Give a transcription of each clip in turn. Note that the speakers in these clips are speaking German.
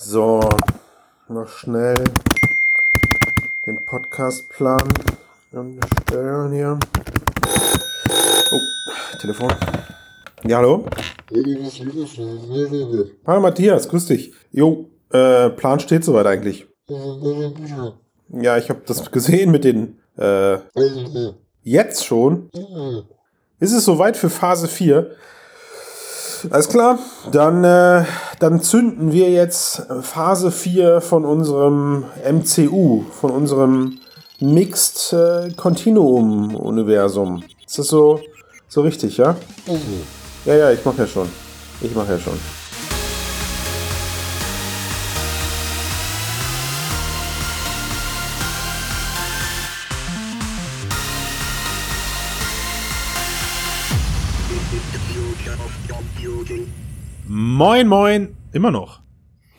So, noch schnell den Podcastplan umstellen hier. Oh, Telefon. Ja, hallo? Hallo Matthias, grüß dich. Jo, äh, Plan steht soweit eigentlich. Ja, ich habe das gesehen mit den, äh, jetzt schon. Ist es soweit für Phase 4? Alles klar, dann, äh, dann zünden wir jetzt Phase 4 von unserem MCU, von unserem Mixed äh, Continuum Universum. Ist das so, so richtig, ja? Ja, ja, ich mache ja schon. Ich mache ja schon. Moin, moin, immer noch.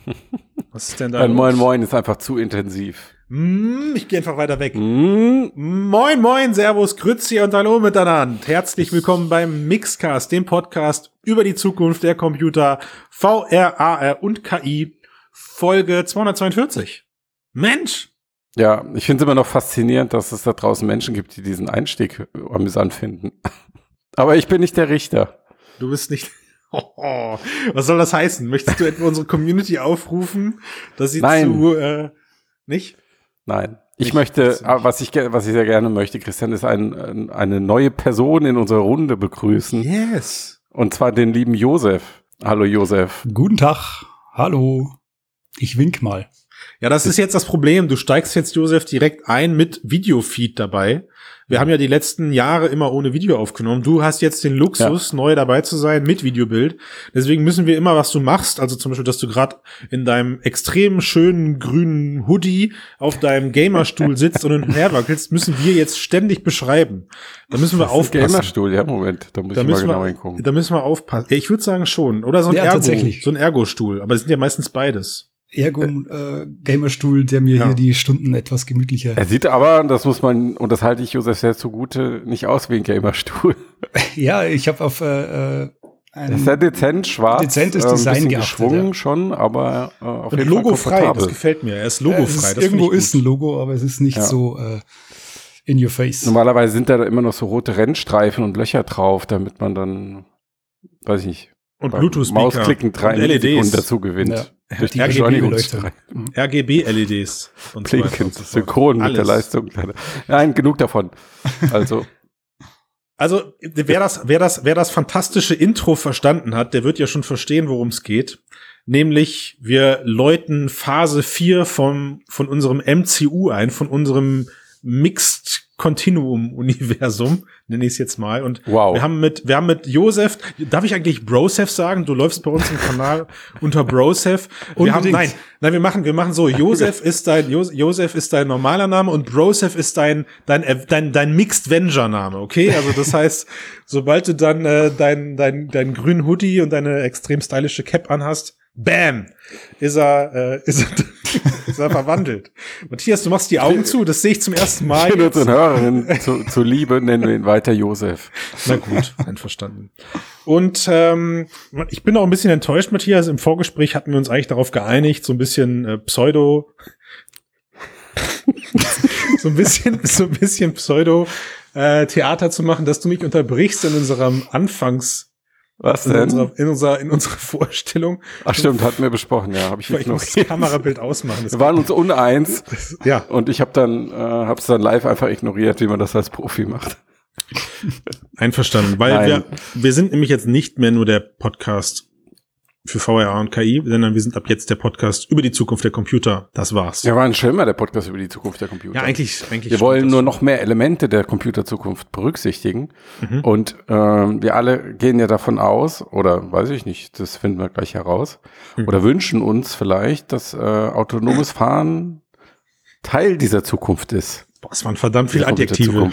Was ist denn da? Ein los? Moin Moin ist einfach zu intensiv. Mm, ich gehe einfach weiter weg. Hm? Moin, moin, Servus, Grüezi und Hallo miteinander. Herzlich willkommen beim Mixcast, dem Podcast über die Zukunft der Computer, VR, AR und KI, Folge 242. Mensch! Ja, ich finde es immer noch faszinierend, dass es da draußen Menschen gibt, die diesen Einstieg amüsant finden. Aber ich bin nicht der Richter. Du bist nicht. Oh, was soll das heißen? Möchtest du etwa unsere Community aufrufen, dass sie Nein. zu äh, nicht? Nein. Ich Ich- möchte, ah, was ich, was ich sehr gerne möchte, Christian, ist ein, ein, eine neue Person in unserer Runde begrüßen. Yes. Und zwar den lieben Josef. Hallo Josef. Guten Tag. Hallo. Ich wink mal. Ja, das ist jetzt das Problem. Du steigst jetzt, Josef, direkt ein mit Videofeed dabei. Wir haben ja die letzten Jahre immer ohne Video aufgenommen. Du hast jetzt den Luxus, neu dabei zu sein mit Videobild. Deswegen müssen wir immer, was du machst, also zum Beispiel, dass du gerade in deinem extrem schönen grünen Hoodie auf deinem Gamerstuhl sitzt und hin und her wackelst, müssen wir jetzt ständig beschreiben. Da müssen wir Das aufpassen. Gamerstuhl, ja, Moment, da muss Da ich mal müssen, genau wir, hingucken. da müssen wir aufpassen. Ja, Ich würde sagen schon. Oder so ein Ja, Ergo, so ein Ergo-Stuhl. Aber es sind ja meistens beides. Ergo äh, Gamerstuhl, der mir Ja. hier die Stunden etwas gemütlicher. Er sieht aber, das muss man, und das halte ich Josef sehr zugute, nicht aus wie ein Gamerstuhl. Ja, ich habe auf äh, äh, Er ist ein, sehr dezent, schwarz. Dezentes äh, ein Design bisschen geachtet, geschwungen ja. schon, aber äh, auf Und jeden Fall logofrei, das gefällt mir. Er ist äh, logofrei. es ist, das irgendwo ich ist ein Logo, aber es ist nicht Ja. so äh, in your face. Normalerweise sind da immer noch so rote Rennstreifen und Löcher drauf, damit man dann, weiß ich nicht, Und Bluetooth-Speaker. Mausklicken drei und Millisekunden LEDs. dazu gewinnt. Ja. Durch die. Mhm. RGB-LEDs. und so synchron mit der Alles. Leistung. Nein, genug davon. Also, Also, wer das, wer das, wer das fantastische Intro verstanden hat, der wird ja schon verstehen, worum es geht. Nämlich, wir läuten Phase 4 vom, von unserem MCU ein, von unserem Mixed Continuum Universum, nenne ich es jetzt mal. Und Wow. wir haben mit, wir haben mit Josef, darf ich eigentlich Brosef sagen? Du läufst bei uns im Kanal unter Brosef. Wir haben, nein, nein, wir machen, wir machen so. Josef ist dein, Jos- Josef ist dein normaler Name und Brosef ist dein, dein, äh, dein, dein Mixed Venger Name, okay? Also das heißt, sobald du dann äh, dein, dein, dein grünen Hoodie und deine extrem stylische Cap anhast, bam, ist er, äh, ist er, er verwandelt. Matthias, du machst die Augen zu, das sehe ich zum ersten Mal. jetzt. unseren Hörerinnen zu, zu Liebe nennen wir ihn weiter Josef. Na gut, einverstanden. Und ähm, ich bin auch ein bisschen enttäuscht, Matthias. Im Vorgespräch hatten wir uns eigentlich darauf geeinigt, so ein bisschen äh, Pseudo, so ein bisschen, so ein bisschen Pseudo äh, Theater zu machen, dass du mich unterbrichst in unserem Anfangs, Was in denn? unserer, in unserer, in unserer Vorstellung. Ach stimmt, hatten wir besprochen, ja. Hab ich Ich muss das. Kamerabild ausmachen. Wir waren uns uneins ja, und ich habe dann, äh, hab's dann live einfach ignoriert, wie man das als Profi macht. einverstanden, weil Nein. wir, wir sind nämlich jetzt nicht mehr nur der Podcast für VR und KI, sondern wir sind ab jetzt der Podcast über die Zukunft der Computer. Das war's. Wir waren schon immer der Podcast über die Zukunft der Computer. Ja, eigentlich, eigentlich. Wir wollen nur noch mehr Elemente der Computerzukunft berücksichtigen. Mhm. Und ähm, wir alle gehen ja davon aus, oder weiß ich nicht, das finden wir gleich heraus, Mhm. oder wünschen uns vielleicht, dass äh, autonomes Fahren Teil dieser Zukunft ist. Boah, es waren verdammt viele Adjektive.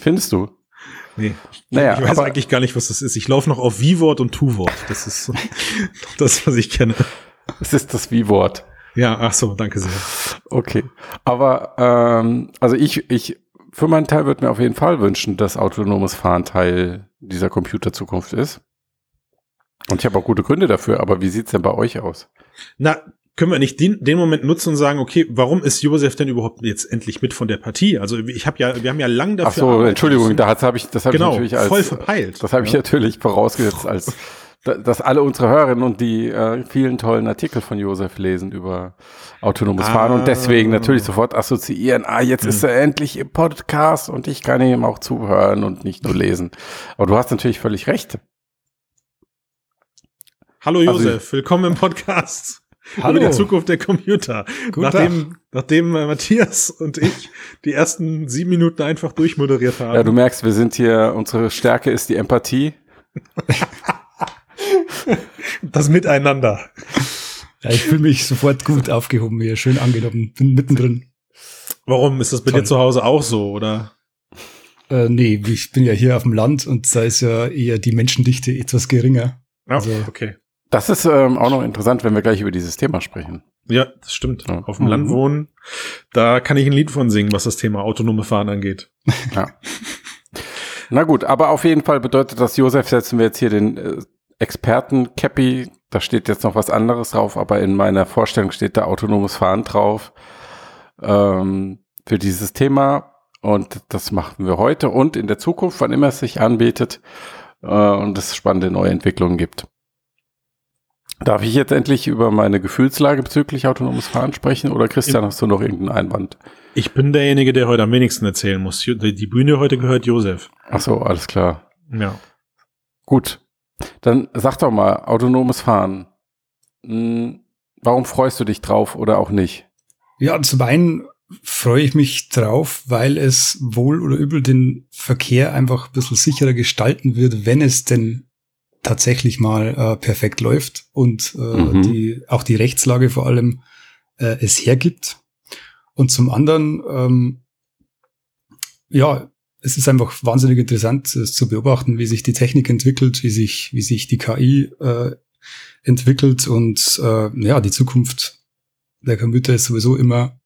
Findest du? Nee. Naja, ich weiß eigentlich gar nicht, was das ist. Ich laufe noch auf Wie-Wort und Tu-Wort. Das ist das, was ich kenne. es ist das Wie-Wort. Ja, ach so, danke sehr. Okay. Aber ähm, also ich, ich für meinen Teil würde mir auf jeden Fall wünschen, dass autonomes Fahren Teil dieser Computerzukunft ist. Und ich habe auch gute Gründe dafür, aber wie sieht's denn bei euch aus? Na, können wir nicht den, den Moment nutzen und sagen, okay, warum ist Josef denn überhaupt jetzt endlich mit von der Partie? Also ich habe ja, wir haben ja lang dafür. Ach so, Entschuldigung, da habe ich, das habe genau, ich natürlich als voll verpeilt. Das habe ich natürlich vorausgesetzt als dass alle unsere Hörerinnen und die äh, vielen tollen Artikel von Josef lesen über autonomes ah. Fahren und deswegen natürlich sofort assoziieren, ah, jetzt hm. ist er endlich im Podcast und ich kann ihm auch zuhören und nicht nur lesen. Aber du hast natürlich völlig recht. Hallo also Josef, also, willkommen im Podcast. Hallo. Über die Zukunft der Computer. Guten nachdem, Tag. nachdem äh, Matthias und ich die ersten sieben Minuten einfach durchmoderiert haben. Ja, du merkst, wir sind hier, unsere Stärke ist die Empathie. das Miteinander. Ja, ich fühle mich sofort gut aufgehoben hier, schön angenommen, bin mittendrin. Warum? Ist das bei Toll. dir zu Hause auch so, oder? Äh, nee, ich bin ja hier auf dem Land und da ist ja eher die Menschendichte etwas geringer. Oh, also, okay. Das ist ähm, auch noch interessant, wenn wir gleich über dieses Thema sprechen. Ja, das stimmt. Ja. Auf dem mhm. Land wohnen, da kann ich ein Lied von singen, was das Thema autonome Fahren angeht. Ja. Na gut, aber auf jeden Fall bedeutet das, Josef, setzen wir jetzt hier den äh, Experten Cappy, da steht jetzt noch was anderes drauf, aber in meiner Vorstellung steht da autonomes Fahren drauf ähm, für dieses Thema. Und das machen wir heute und in der Zukunft, wann immer es sich anbietet äh, und es spannende neue Entwicklungen gibt. Darf ich jetzt endlich über meine Gefühlslage bezüglich autonomes Fahren sprechen oder Christian, hast du noch irgendeinen Einwand? Ich bin derjenige, der heute am wenigsten erzählen muss. Die Bühne heute gehört Josef. Ach so, alles klar. Ja. Gut. Dann sag doch mal, autonomes Fahren. Hm, warum freust du dich drauf oder auch nicht? Ja, zum einen freue ich mich drauf, weil es wohl oder übel den Verkehr einfach ein bisschen sicherer gestalten wird, wenn es denn tatsächlich mal äh, perfekt läuft und äh, mhm. die, auch die Rechtslage vor allem äh, es hergibt. Und zum anderen, ähm, ja, es ist einfach wahnsinnig interessant es zu beobachten, wie sich die Technik entwickelt, wie sich, wie sich die KI äh, entwickelt und äh, ja, die Zukunft der Computer ist sowieso immer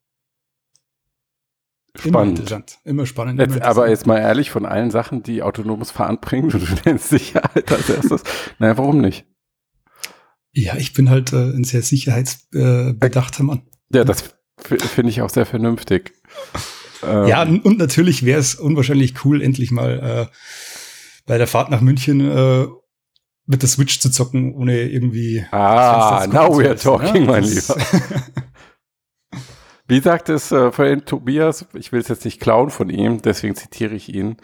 Spannend. Immer interessant, immer spannend. Jetzt, immer aber jetzt mal ehrlich, von allen Sachen, die autonomes Fahren bringen, du nennst Sicherheit als erstes. naja, warum nicht? Ja, ich bin halt äh, ein sehr sicherheitsbedachter Mann. Ja, das finde ich auch sehr vernünftig. ähm, ja, und natürlich wäre es unwahrscheinlich cool, endlich mal äh, bei der Fahrt nach München äh, mit der Switch zu zocken, ohne irgendwie. Ah, now we are talking, ne? mein Lieber. Wie sagt es äh, vorhin Tobias, ich will es jetzt nicht klauen von ihm, deswegen zitiere ich ihn.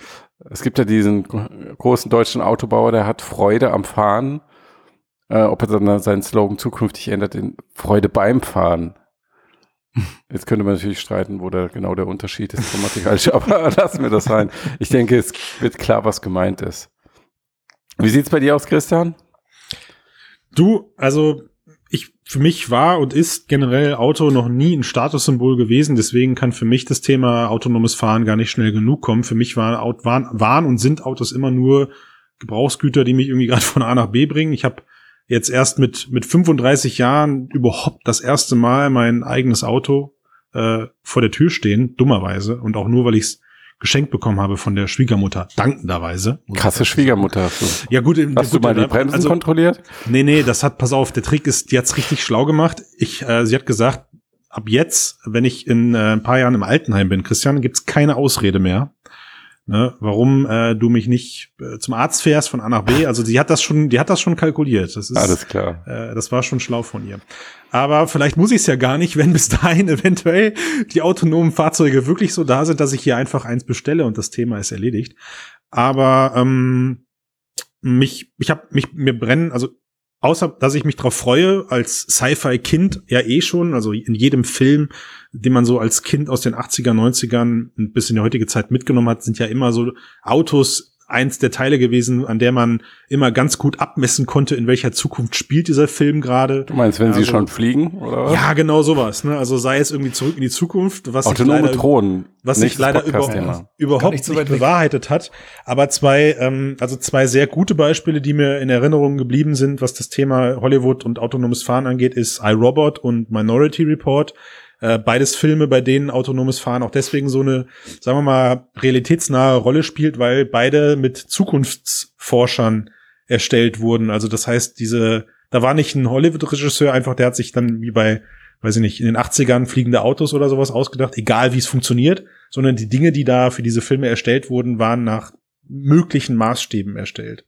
Es gibt ja diesen großen deutschen Autobauer, der hat Freude am Fahren. Äh, ob er dann seinen Slogan zukünftig ändert in Freude beim Fahren. Jetzt könnte man natürlich streiten, wo da genau der Unterschied ist grammatikalisch, aber lassen wir das sein. Ich denke, es wird klar, was gemeint ist. Wie sieht's bei dir aus, Christian? Du, also ich, für mich war und ist generell Auto noch nie ein Statussymbol gewesen. Deswegen kann für mich das Thema autonomes Fahren gar nicht schnell genug kommen. Für mich waren, waren, waren und sind Autos immer nur Gebrauchsgüter, die mich irgendwie gerade von A nach B bringen. Ich habe jetzt erst mit, mit 35 Jahren überhaupt das erste Mal mein eigenes Auto äh, vor der Tür stehen, dummerweise. Und auch nur, weil ich es geschenkt bekommen habe von der Schwiegermutter, dankenderweise. Krasse Schwiegermutter hast du. Ja gut, hast gut, du mal die Bremsen also, kontrolliert? Nee, nee, das hat, pass auf, der Trick ist, die hat's richtig schlau gemacht. Ich, äh, sie hat gesagt, ab jetzt, wenn ich in äh, ein paar Jahren im Altenheim bin, Christian, gibt's keine Ausrede mehr ne, warum äh, du mich nicht äh, zum Arzt fährst von A nach B. Also die hat das schon, die hat das schon kalkuliert. Das ist alles klar. Äh, das war schon schlau von ihr. Aber vielleicht muss ich es ja gar nicht, wenn bis dahin eventuell die autonomen Fahrzeuge wirklich so da sind, dass ich hier einfach eins bestelle und das Thema ist erledigt. Aber ähm, mich, ich habe mich mir brennen, also außer dass ich mich drauf freue, als Sci-Fi-Kind ja eh schon, also in jedem Film, den man so als Kind aus den 80er, 90ern bis in die heutige Zeit mitgenommen hat, sind ja immer so Autos eins der Teile gewesen, an der man immer ganz gut abmessen konnte, in welcher Zukunft spielt dieser Film gerade. Du meinst, wenn also, sie schon fliegen, oder? Ja, genau sowas. Ne? Also sei es irgendwie zurück in die Zukunft, was Autonome sich leider, Drohnen, was sich leider über, überhaupt nicht, so nicht bewahrheitet hat. Aber zwei, ähm, also zwei sehr gute Beispiele, die mir in Erinnerung geblieben sind, was das Thema Hollywood und autonomes Fahren angeht, ist iRobot und Minority Report äh, beides Filme, bei denen autonomes Fahren auch deswegen so eine, sagen wir mal, realitätsnahe Rolle spielt, weil beide mit Zukunftsforschern erstellt wurden. Also das heißt, diese, da war nicht ein Hollywood-Regisseur einfach, der hat sich dann wie bei weiß ich nicht, in den 80ern fliegende Autos oder sowas ausgedacht, egal wie es funktioniert, sondern die Dinge, die da für diese Filme erstellt wurden, waren nach möglichen Maßstäben erstellt.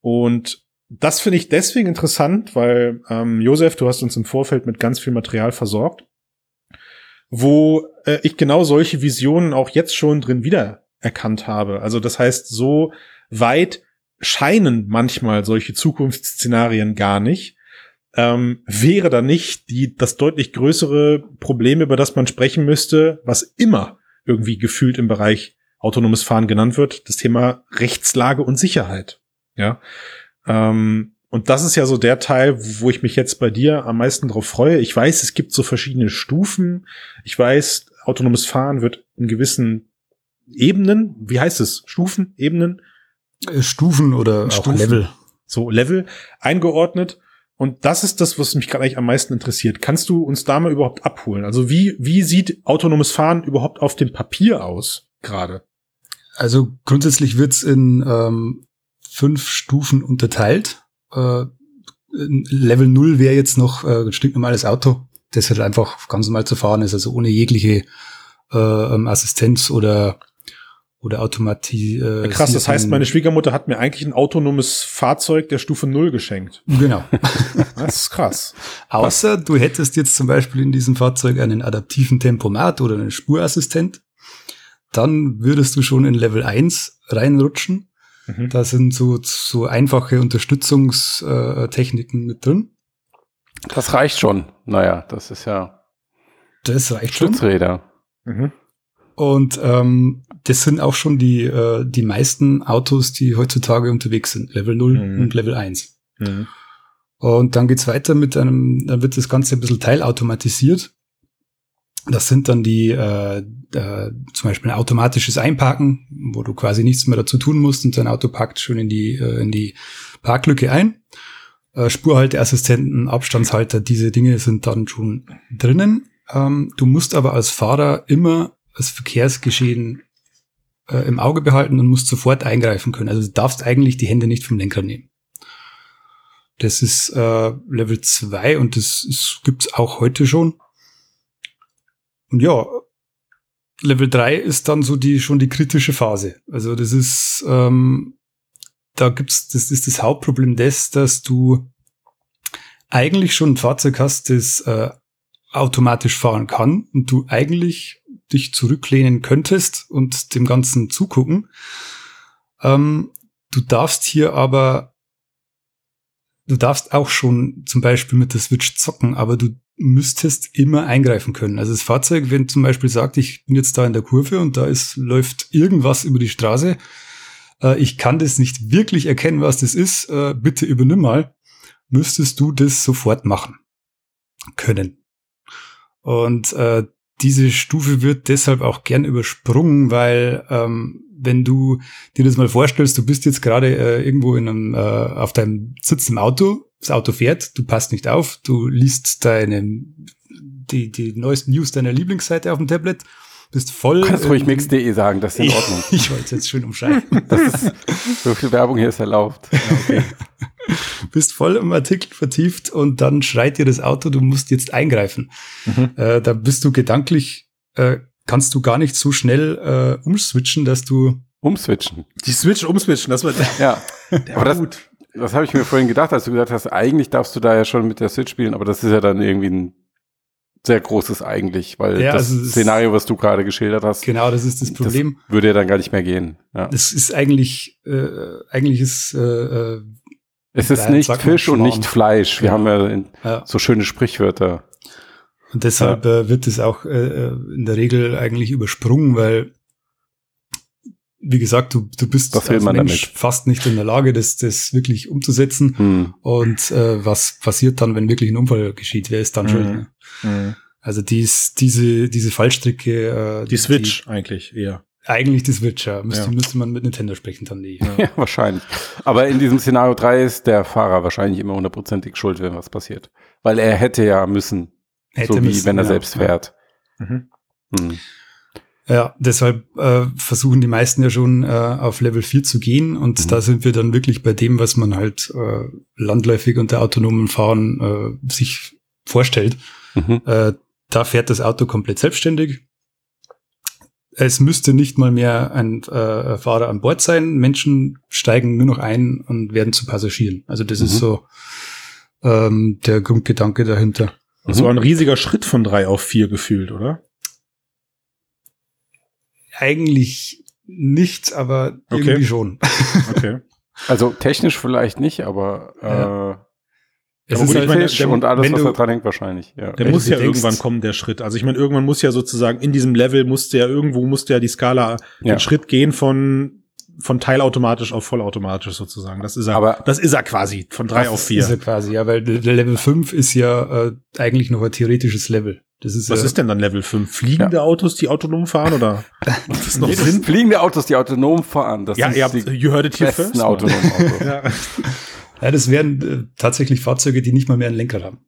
Und das finde ich deswegen interessant, weil ähm, Josef, du hast uns im Vorfeld mit ganz viel Material versorgt, wo äh, ich genau solche Visionen auch jetzt schon drin wiedererkannt habe. Also das heißt, so weit scheinen manchmal solche Zukunftsszenarien gar nicht. Ähm, wäre da nicht die, das deutlich größere Problem, über das man sprechen müsste, was immer irgendwie gefühlt im Bereich autonomes Fahren genannt wird, das Thema Rechtslage und Sicherheit. Ja. Ähm, und das ist ja so der Teil, wo ich mich jetzt bei dir am meisten drauf freue. Ich weiß, es gibt so verschiedene Stufen. Ich weiß, autonomes Fahren wird in gewissen Ebenen, wie heißt es? Stufen, Ebenen? Äh, Stufen oder Stufen, Level. So, Level eingeordnet. Und das ist das, was mich gerade eigentlich am meisten interessiert. Kannst du uns da mal überhaupt abholen? Also wie, wie sieht autonomes Fahren überhaupt auf dem Papier aus gerade? Also grundsätzlich wird's in ähm, fünf Stufen unterteilt. Äh, Level 0 wäre jetzt noch äh, ein stinknormales Auto, das halt einfach ganz normal zu fahren ist, also ohne jegliche äh, ähm, Assistenz oder oder Automatie. Äh, krass, das heißt, meine Schwiegermutter hat mir eigentlich ein autonomes Fahrzeug der Stufe 0 geschenkt. Genau. das ist krass. Außer du hättest jetzt zum Beispiel in diesem Fahrzeug einen adaptiven Tempomat oder einen Spurassistent, dann würdest du schon in Level 1 reinrutschen. Mhm. Da sind so, so einfache Unterstützungstechniken mit drin. Das reicht schon. Naja, das ist ja. Das reicht Stützräder. schon. Mhm. Und ähm, das sind auch schon die, äh, die meisten Autos, die heutzutage unterwegs sind. Level 0 mhm. und Level 1. Mhm. Und dann geht's weiter mit einem, dann wird das Ganze ein bisschen teilautomatisiert. Das sind dann die, äh, äh, zum Beispiel ein automatisches Einparken, wo du quasi nichts mehr dazu tun musst und dein Auto packt schon in die, äh, in die Parklücke ein. Äh, Spurhalteassistenten, Abstandshalter, diese Dinge sind dann schon drinnen. Ähm, du musst aber als Fahrer immer das Verkehrsgeschehen äh, im Auge behalten und musst sofort eingreifen können. Also du darfst eigentlich die Hände nicht vom Lenkrad nehmen. Das ist äh, Level 2 und das ist, gibt's auch heute schon. Und ja, Level 3 ist dann so die schon die kritische Phase. Also das ist, ähm, da gibt's, das ist das Hauptproblem des, dass du eigentlich schon ein Fahrzeug hast, das äh, automatisch fahren kann und du eigentlich dich zurücklehnen könntest und dem Ganzen zugucken. Ähm, du darfst hier aber, du darfst auch schon zum Beispiel mit der Switch zocken, aber du müsstest immer eingreifen können. Also das Fahrzeug, wenn zum Beispiel sagt, ich bin jetzt da in der Kurve und da ist, läuft irgendwas über die Straße, äh, ich kann das nicht wirklich erkennen, was das ist, äh, bitte übernimm mal, müsstest du das sofort machen können. Und äh, diese Stufe wird deshalb auch gern übersprungen, weil ähm, wenn du dir das mal vorstellst, du bist jetzt gerade äh, irgendwo in einem, äh, auf deinem Sitz im Auto, das Auto fährt, du passt nicht auf, du liest deine die, die neuesten News deiner Lieblingsseite auf dem Tablet, bist voll. Du kannst ruhig mix.de sagen, das ist in Ordnung. ich wollte es jetzt schön umschreiben. Das ist, so viel Werbung hier ist erlaubt. Ja, okay. bist voll im Artikel vertieft und dann schreit dir das Auto, du musst jetzt eingreifen. Mhm. Äh, da bist du gedanklich, äh, kannst du gar nicht so schnell äh, umswitchen, dass du umswitchen. Die Switch umswitchen, das war ja. Der aber war das, gut. Das habe ich mir vorhin gedacht, als du gesagt hast, eigentlich darfst du da ja schon mit der Switch spielen, aber das ist ja dann irgendwie ein sehr großes eigentlich, weil ja, das also Szenario, was du gerade geschildert hast, genau, das ist das Problem. Das würde ja dann gar nicht mehr gehen. Ja. Das ist eigentlich, äh, eigentlich ist äh, äh es ist nicht Fisch und nicht Fleisch. Wir ja. haben ja, in, ja, so schöne Sprichwörter. Und deshalb ja. äh, wird es auch äh, äh, in der Regel eigentlich übersprungen, weil wie gesagt, du, du bist was als Mensch damit? fast nicht in der Lage, das, das wirklich umzusetzen. Hm. Und äh, was passiert dann, wenn wirklich ein Unfall geschieht? Wer ist dann hm. schuld? Ne? Hm. Also dies, diese, diese Fallstricke. Äh, die Switch die, eigentlich eher. Eigentlich die Switch, ja. Müsste, ja. müsste man mit Nintendo sprechen dann die. Ja. ja, wahrscheinlich. Aber in diesem Szenario 3 ist der Fahrer wahrscheinlich immer hundertprozentig schuld, wenn was passiert. Weil er hätte ja müssen. Hätte so wie müssen, wenn er ja. selbst fährt. Mhm. Hm. Ja, deshalb äh, versuchen die meisten ja schon äh, auf Level 4 zu gehen und mhm. da sind wir dann wirklich bei dem, was man halt äh, landläufig unter autonomen Fahren äh, sich vorstellt. Mhm. Äh, da fährt das Auto komplett selbstständig. Es müsste nicht mal mehr ein äh, Fahrer an Bord sein. Menschen steigen nur noch ein und werden zu Passagieren. Also das ist Mhm. so ähm, der Grundgedanke dahinter. Das war ein riesiger Schritt von drei auf vier gefühlt, oder? Eigentlich nichts, aber Okay. irgendwie schon. Okay. Also technisch vielleicht nicht, aber Ja. äh, Es ist halt, meine, der- und alles, was du- da dran hängt, wahrscheinlich. Ja. Der Wenn muss ja denkst- irgendwann kommen, der Schritt. Also ich meine, irgendwann muss ja sozusagen in diesem Level musste ja irgendwo musste ja die Skala Ja. den Schritt gehen von von teilautomatisch auf vollautomatisch sozusagen. Das ist er. Aber- das ist er quasi von drei auf vier. Ist er quasi, ja, weil der Level 5 ist ja äh, eigentlich noch ein theoretisches Level. Das ist Was ja, ist denn dann Level 5? Fliegende Autos, die autonom fahren oder macht das noch Nee, das Sinn? fliegende Autos, die autonom fahren. Das Ja, ihr habt, die you heard it here besten first. autonomen Autos. Ja. Ja, das wären äh, tatsächlich Fahrzeuge, die nicht mal mehr ein Lenkrad haben.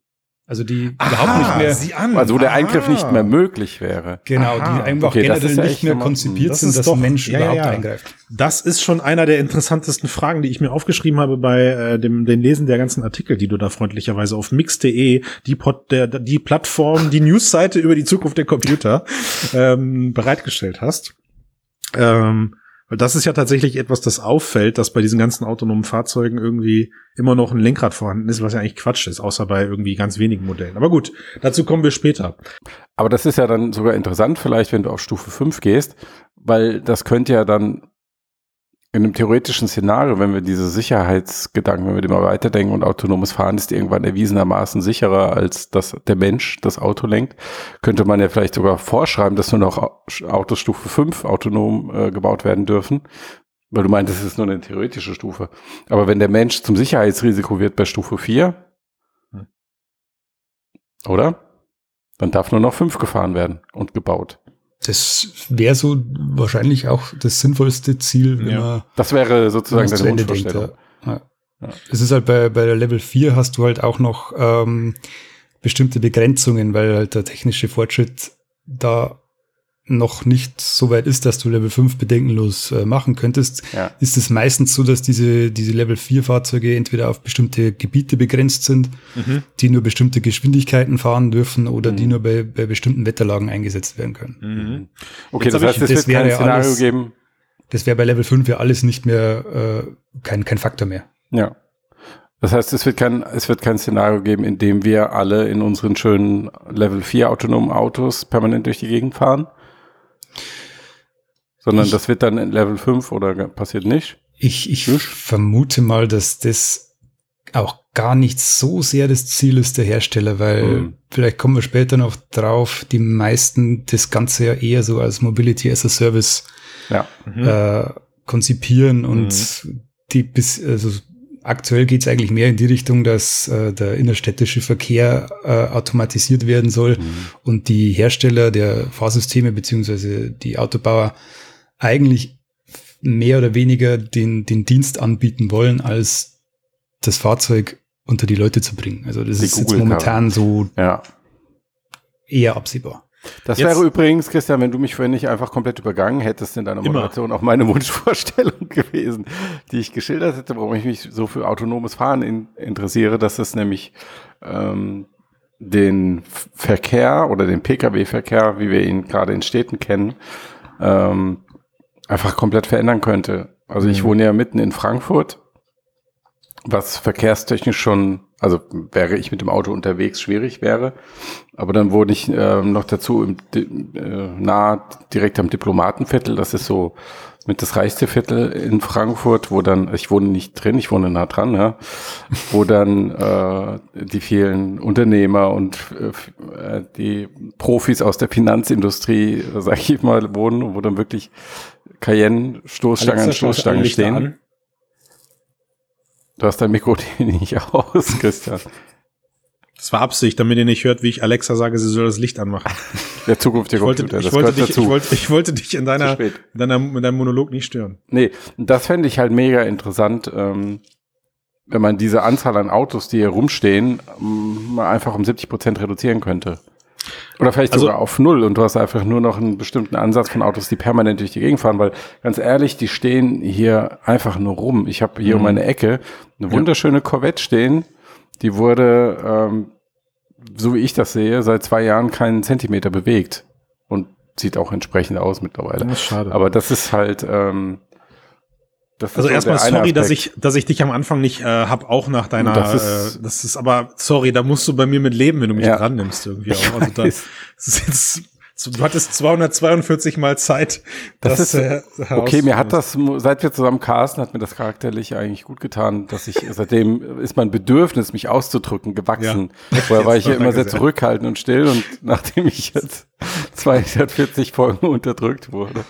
Also die überhaupt nicht mehr, sieh an. Also wo der Aha. Eingriff nicht mehr möglich wäre. genau, Aha. die einfach Okay, generell ja nicht mehr konzipiert das sind, ist dass doch- ein Mensch ja, ja, überhaupt ja. eingreift. Das ist schon einer der interessantesten Fragen, die ich mir aufgeschrieben habe bei äh, dem den Lesen der ganzen Artikel, die du da freundlicherweise auf mix.de, die Pod, der, die Plattform, die Newsseite über die Zukunft der Computer ähm, bereitgestellt hast. Ähm, weil das ist ja tatsächlich etwas, das auffällt, dass bei diesen ganzen autonomen Fahrzeugen irgendwie immer noch ein Lenkrad vorhanden ist, was ja eigentlich Quatsch ist, außer bei irgendwie ganz wenigen Modellen. Aber gut, dazu kommen wir später. Aber das ist ja dann sogar interessant, vielleicht, wenn du auf Stufe 5 gehst, weil das könnte ja dann in einem theoretischen Szenario, wenn wir diese Sicherheitsgedanken, wenn wir die mal weiterdenken und autonomes Fahren ist irgendwann erwiesenermaßen sicherer als dass der Mensch das Auto lenkt, könnte man ja vielleicht sogar vorschreiben, dass nur noch Au- Autos Stufe 5 autonom äh, gebaut werden dürfen. Weil du meintest, es ist nur eine theoretische Stufe. Aber wenn der Mensch zum Sicherheitsrisiko wird bei Stufe 4, Hm. oder? Dann darf nur noch 5 gefahren werden und gebaut. Das wäre so wahrscheinlich auch das sinnvollste Ziel, wenn Ja. man Das wäre sozusagen zu Ende denkt. Ja. Ja. Es ist halt bei, bei der Level 4 hast du halt auch noch ähm, bestimmte Begrenzungen, weil halt der technische Fortschritt da noch nicht so weit ist, dass du Level 5 bedenkenlos äh, machen könntest, Ja. ist es meistens so, dass diese, diese Level 4 Fahrzeuge entweder auf bestimmte Gebiete begrenzt sind, Mhm. die nur bestimmte Geschwindigkeiten fahren dürfen oder Mhm. die nur bei, bei bestimmten Wetterlagen eingesetzt werden können. Mhm. Okay, Jetzt das heißt, ich- es das wird wäre kein Szenario alles- geben. Das wäre bei Level 5 ja alles nicht mehr äh, kein, kein Faktor mehr. Ja. Das heißt, es wird kein, es wird kein Szenario geben, in dem wir alle in unseren schönen Level 4 autonomen Autos permanent durch die Gegend fahren. Sondern Ich- das wird dann in Level 5 oder passiert nicht. Ich, ich Hm? vermute mal, dass das auch gar nicht so sehr das Ziel ist der Hersteller, weil Hm. vielleicht kommen wir später noch drauf, die meisten das Ganze ja eher so als Mobility as a Service Ja. Mhm. äh, konzipieren und die bis, also aktuell geht es eigentlich mehr in die Richtung, dass äh, der innerstädtische Verkehr äh, automatisiert werden soll Mhm. und die Hersteller der Fahrsysteme beziehungsweise die Autobauer eigentlich mehr oder weniger den, den Dienst anbieten wollen, als das Fahrzeug unter die Leute zu bringen. Also das Die ist jetzt momentan so Ja. eher absehbar. Das Jetzt- wäre übrigens, Christian, wenn du mich vorhin nicht einfach komplett übergangen hättest in deiner Immer. Moderation, auch meine Wunschvorstellung gewesen, die ich geschildert hätte, warum ich mich so für autonomes Fahren in, interessiere, dass es nämlich ähm, den Verkehr oder den Pkw-Verkehr, wie wir ihn gerade in Städten kennen, ähm, einfach komplett verändern könnte. Also ich Mhm. wohne ja mitten in Frankfurt, was verkehrstechnisch schon, also wäre ich mit dem Auto unterwegs, schwierig wäre. Aber dann wurde ich ähm, noch dazu im, äh, nah direkt am Diplomatenviertel, das ist so mit das reichste Viertel in Frankfurt, wo dann, ich wohne nicht drin, ich wohne nah dran, ja, wo dann äh, die vielen Unternehmer und äh, äh, die Profis aus der Finanzindustrie, sag ich mal, wohnen, wo dann wirklich Cayenne, Stoßstangen an Alexa, Stoßstangen stehen. Du hast dein Mikro nicht aus, Christian. Das war Absicht, damit ihr nicht hört, wie ich Alexa sage, sie soll das Licht anmachen. Der zukünftige Ich wollte, Computer, ich wollte, dich, dazu. ich, wollte, ich wollte dich in deiner, in deiner, in deinem Monolog nicht stören. Nee, das fände ich halt mega interessant, ähm, wenn man diese Anzahl an Autos, die hier rumstehen, ähm, mal einfach um 70 Prozent reduzieren könnte. Oder vielleicht Also- sogar auf null und du hast einfach nur noch einen bestimmten Ansatz von Autos, die permanent durch die Gegend fahren, weil ganz ehrlich, die stehen hier einfach nur rum. Ich habe hier um Mhm. meine Ecke eine wunderschöne Corvette stehen, die wurde ähm, so wie ich das sehe, seit zwei Jahren keinen Zentimeter bewegt. Und sieht auch entsprechend aus mittlerweile. Das ist schade. Aber das ist halt, ähm, das Also ist erstmal sorry, dass ich, dass ich dich am Anfang nicht äh, hab, auch nach deiner. Das ist- äh, das ist aber sorry, da musst du bei mir mit leben, wenn du mich Ja. dran nimmst irgendwie. Auch. Also da, das ist jetzt, du hattest 242 mal Zeit. Das ist, äh, okay, mir hat das, seit wir zusammen casten, hat mir das charakterlich eigentlich gut getan, dass ich, seitdem ist mein Bedürfnis, mich auszudrücken, gewachsen. Vorher war ich ja immer sehr. zurückhaltend und still und nachdem ich jetzt 240 Folgen unterdrückt wurde,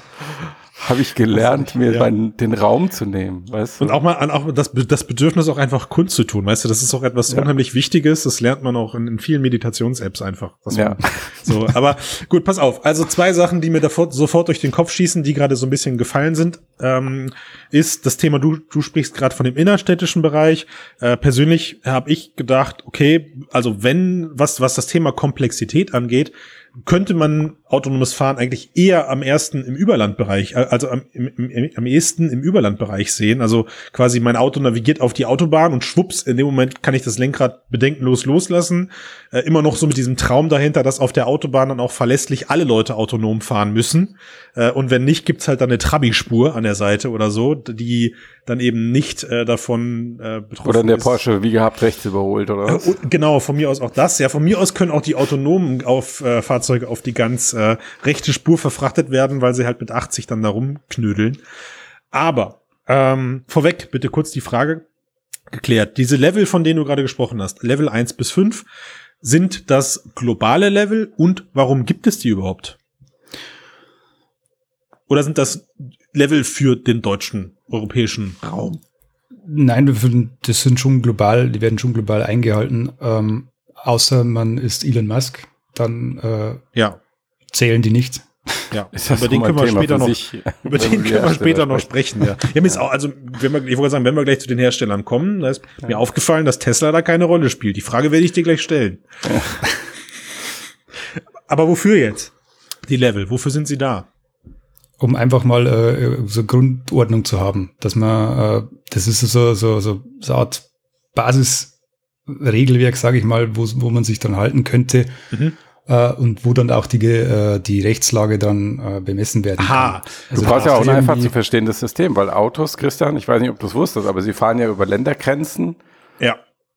habe ich gelernt, mir Ja. den Raum zu nehmen, weißt du? Und auch mal an auch das, das Bedürfnis auch einfach Kunst zu tun, weißt du, das ist auch etwas Ja. unheimlich Wichtiges, das lernt man auch in, in vielen Meditations-Apps einfach. Ja. So, aber gut, pass auf. Also zwei Sachen, die mir davor, sofort durch den Kopf schießen, die gerade so ein bisschen gefallen sind, ähm, ist das Thema, du, du sprichst gerade von dem innerstädtischen Bereich. Äh, persönlich habe ich gedacht, okay, also wenn, was, was das Thema Komplexität angeht, könnte man autonomes Fahren eigentlich eher am ersten im Überlandbereich, äh, also am, im, im, am ehesten im Überlandbereich sehen. Also quasi mein Auto navigiert auf die Autobahn und schwupps, in dem Moment kann ich das Lenkrad bedenkenlos loslassen. Äh, immer noch so mit diesem Traum dahinter, dass auf der Autobahn dann auch verlässlich alle Leute autonom fahren müssen. Äh, und wenn nicht, gibt's halt dann eine Trabi-Spur an der Seite oder so, die dann eben nicht äh, davon äh, betroffen Oder der ist. Porsche wie gehabt rechts überholt oder Äh, was? genau, von mir aus auch das. Ja, von mir aus können auch die autonomen auf, äh, Fahrzeuge auf die ganz äh, rechte Spur verfrachtet werden, weil sie halt mit 80 dann da rumknödeln. Aber ähm, vorweg bitte kurz die Frage geklärt. Diese Level, von denen du gerade gesprochen hast, Level 1 bis 5, sind das globale Level und warum gibt es die überhaupt? Oder sind das Level für den deutschen, europäischen Raum? Nein, das sind schon global, die werden schon global eingehalten. Ähm, außer man ist Elon Musk, dann äh, Ja, zählen die nicht. ja. Über den können wir Thema später noch sich? Über den können wir später noch sprechen. ja. ja mir ist auch, also, wenn wir, ich wollte sagen, wenn wir gleich zu den Herstellern kommen, da ist mir aufgefallen, dass Tesla da keine Rolle spielt. Die Frage werde ich dir gleich stellen. Aber wofür jetzt? Die Level, wofür sind sie da? um einfach mal äh, so Grundordnung zu haben, dass man, äh, das ist so so so, so eine Art Basisregelwerk, sage ich mal, wo wo man sich dann halten könnte Mhm. Äh, und wo dann auch die äh, die Rechtslage dann äh, bemessen werden Aha. kann. Du Also brauchst da ja auch ein einfach zu verstehendes System, weil Autos, Christian, ich weiß nicht, ob du es wusstest, aber sie fahren ja über Ländergrenzen Ja.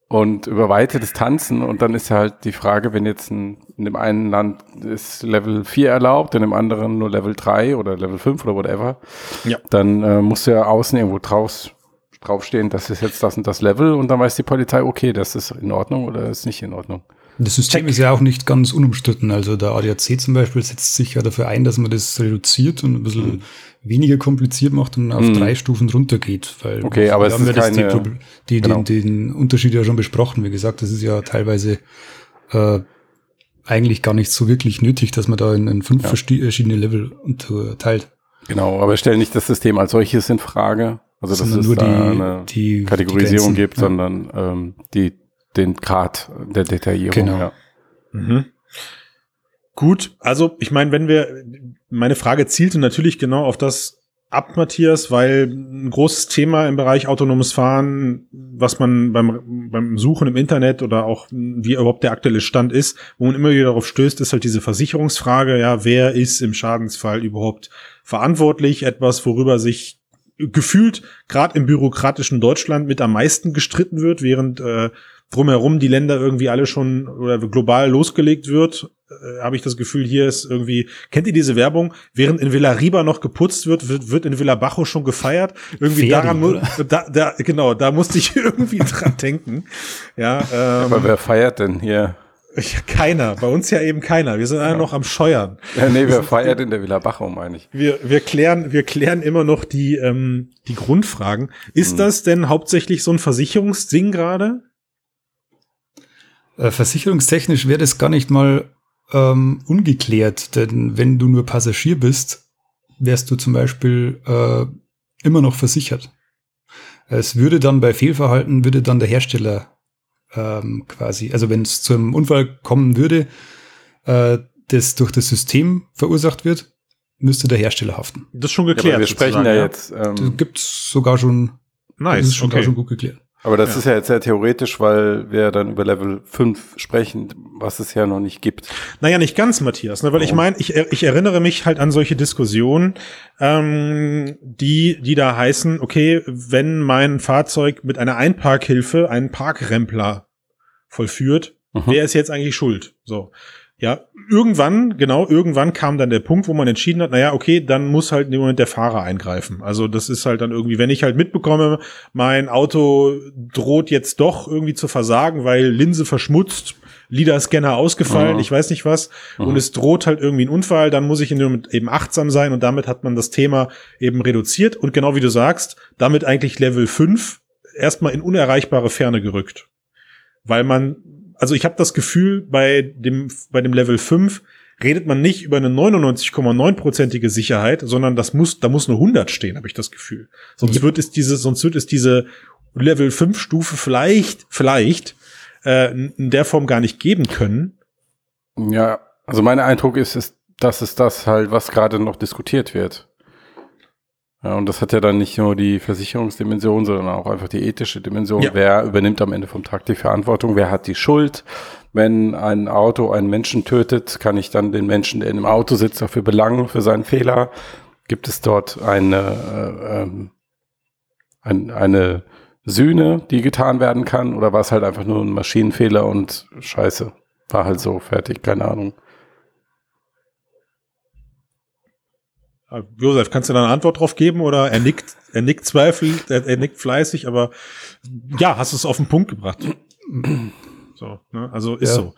und über weite Distanzen und dann ist ja halt die Frage, wenn jetzt ein, in dem einen Land ist Level 4 erlaubt, in dem anderen nur Level 3 oder Level 5 oder whatever, Ja. dann äh, musst du ja außen irgendwo draus, draufstehen, das ist jetzt das und das Level und dann weiß die Polizei, okay, das ist in Ordnung oder ist nicht in Ordnung. Das System ist ja auch nicht ganz unumstritten. Also der ADAC zum Beispiel setzt sich ja dafür ein, dass man das reduziert und ein bisschen weniger kompliziert macht und auf Mhm. drei Stufen runtergeht. Weil Okay, aber es haben ist ja das, die, keine- die, genau. den, den Unterschied ja schon besprochen. Wie gesagt, das ist ja teilweise äh, eigentlich gar nicht so wirklich nötig, dass man da in, in fünf Ja. verschiedene Level unterteilt. Genau, aber stell nicht das System als solches in Frage, also dass es nur da die, eine die Kategorisierung die gibt, Ja. sondern ähm, die, den Grad der Detaillierung. Genau. Ja. Mhm. Gut, also ich meine, wenn wir, meine Frage zielte natürlich genau auf das ab, Matthias, weil ein großes Thema im Bereich autonomes Fahren, was man beim, beim Suchen im Internet oder auch wie überhaupt der aktuelle Stand ist, wo man immer wieder darauf stößt, ist halt diese Versicherungsfrage, ja, wer ist im Schadensfall überhaupt verantwortlich? Etwas, worüber sich gefühlt gerade im bürokratischen Deutschland mit am meisten gestritten wird, während äh, drumherum die Länder irgendwie alle schon oder global losgelegt wird, äh, habe ich das Gefühl, hier ist irgendwie, kennt ihr diese Werbung? Während in Villa Riba noch geputzt wird, wird, wird in Villa Bajo schon gefeiert. Irgendwie Ferdi, daran, da, da, genau, da musste ich irgendwie dran denken. Ja, ähm, Aber wer feiert denn hier? ja, keiner, bei uns ja eben keiner. Wir sind alle noch am Scheuern. Ja, nee, wer feiert in der Villa Bachau, meine ich. Wir, wir klären, wir klären immer noch die, ähm, die Grundfragen. Ist Hm. das denn hauptsächlich so ein Versicherungsding gerade? Äh, versicherungstechnisch wäre das gar nicht mal ähm, ungeklärt, denn wenn du nur Passagier bist, wärst du zum Beispiel äh, immer noch versichert. Es würde dann bei Fehlverhalten, würde dann der Hersteller ähm, quasi, also wenn es zu einem Unfall kommen würde, äh, das durch das System verursacht wird, müsste der Hersteller haften. Das ist schon Ja, geklärt. aber wir sprechen ja jetzt. Das Ähm, gibt's sogar schon, das Nice, ist schon, okay. gar schon gut geklärt. Aber das ja. ist ja jetzt sehr theoretisch, weil wir dann über Level 5 sprechen, was es ja noch nicht gibt. Naja, nicht ganz, Matthias, ne? weil oh. ich meine, ich, ich erinnere mich halt an solche Diskussionen, ähm, die, die da heißen, okay, wenn mein Fahrzeug mit einer Einparkhilfe einen Parkrempler vollführt, mhm. wer ist jetzt eigentlich schuld? So. Ja, irgendwann, genau, irgendwann kam dann der Punkt, wo man entschieden hat, naja, okay, dann muss halt in dem Moment der Fahrer eingreifen. Also das ist halt dann irgendwie, wenn ich halt mitbekomme, mein Auto droht jetzt doch irgendwie zu versagen, weil Linse verschmutzt, LIDAR-Scanner ausgefallen, mhm. ich weiß nicht was, mhm. und es droht halt irgendwie ein Unfall, dann muss ich in dem Moment eben achtsam sein und damit hat man das Thema eben reduziert und genau wie du sagst, damit eigentlich Level 5 erstmal in unerreichbare Ferne gerückt. Weil man also ich habe das Gefühl, bei dem, bei dem Level 5 redet man nicht über eine 99,9%ige Sicherheit, sondern das muss, da muss eine 100 stehen, habe ich das Gefühl. Sonst ja. wird es diese, sonst wird es diese Level 5 Stufe vielleicht, vielleicht äh, in der Form gar nicht geben können. Ja, also mein Eindruck ist, ist, dass es das halt, was gerade noch diskutiert wird. Ja, und das hat ja dann nicht nur die Versicherungsdimension, sondern auch einfach die ethische Dimension. Ja. Wer übernimmt am Ende vom Tag die Verantwortung? Wer hat die Schuld? Wenn ein Auto einen Menschen tötet, kann ich dann den Menschen, der in dem Auto sitzt, dafür belangen, für seinen Fehler? Gibt es dort eine, äh, ähm, ein, eine Sühne, die getan werden kann? Oder war es halt einfach nur ein Maschinenfehler und scheiße? War halt so, fertig, keine Ahnung. Josef, kannst du da eine Antwort drauf geben oder er nickt, er nickt zweifelt, er, er nickt fleißig, aber ja, hast du es auf den Punkt gebracht. So, ne? Also ist ja. so.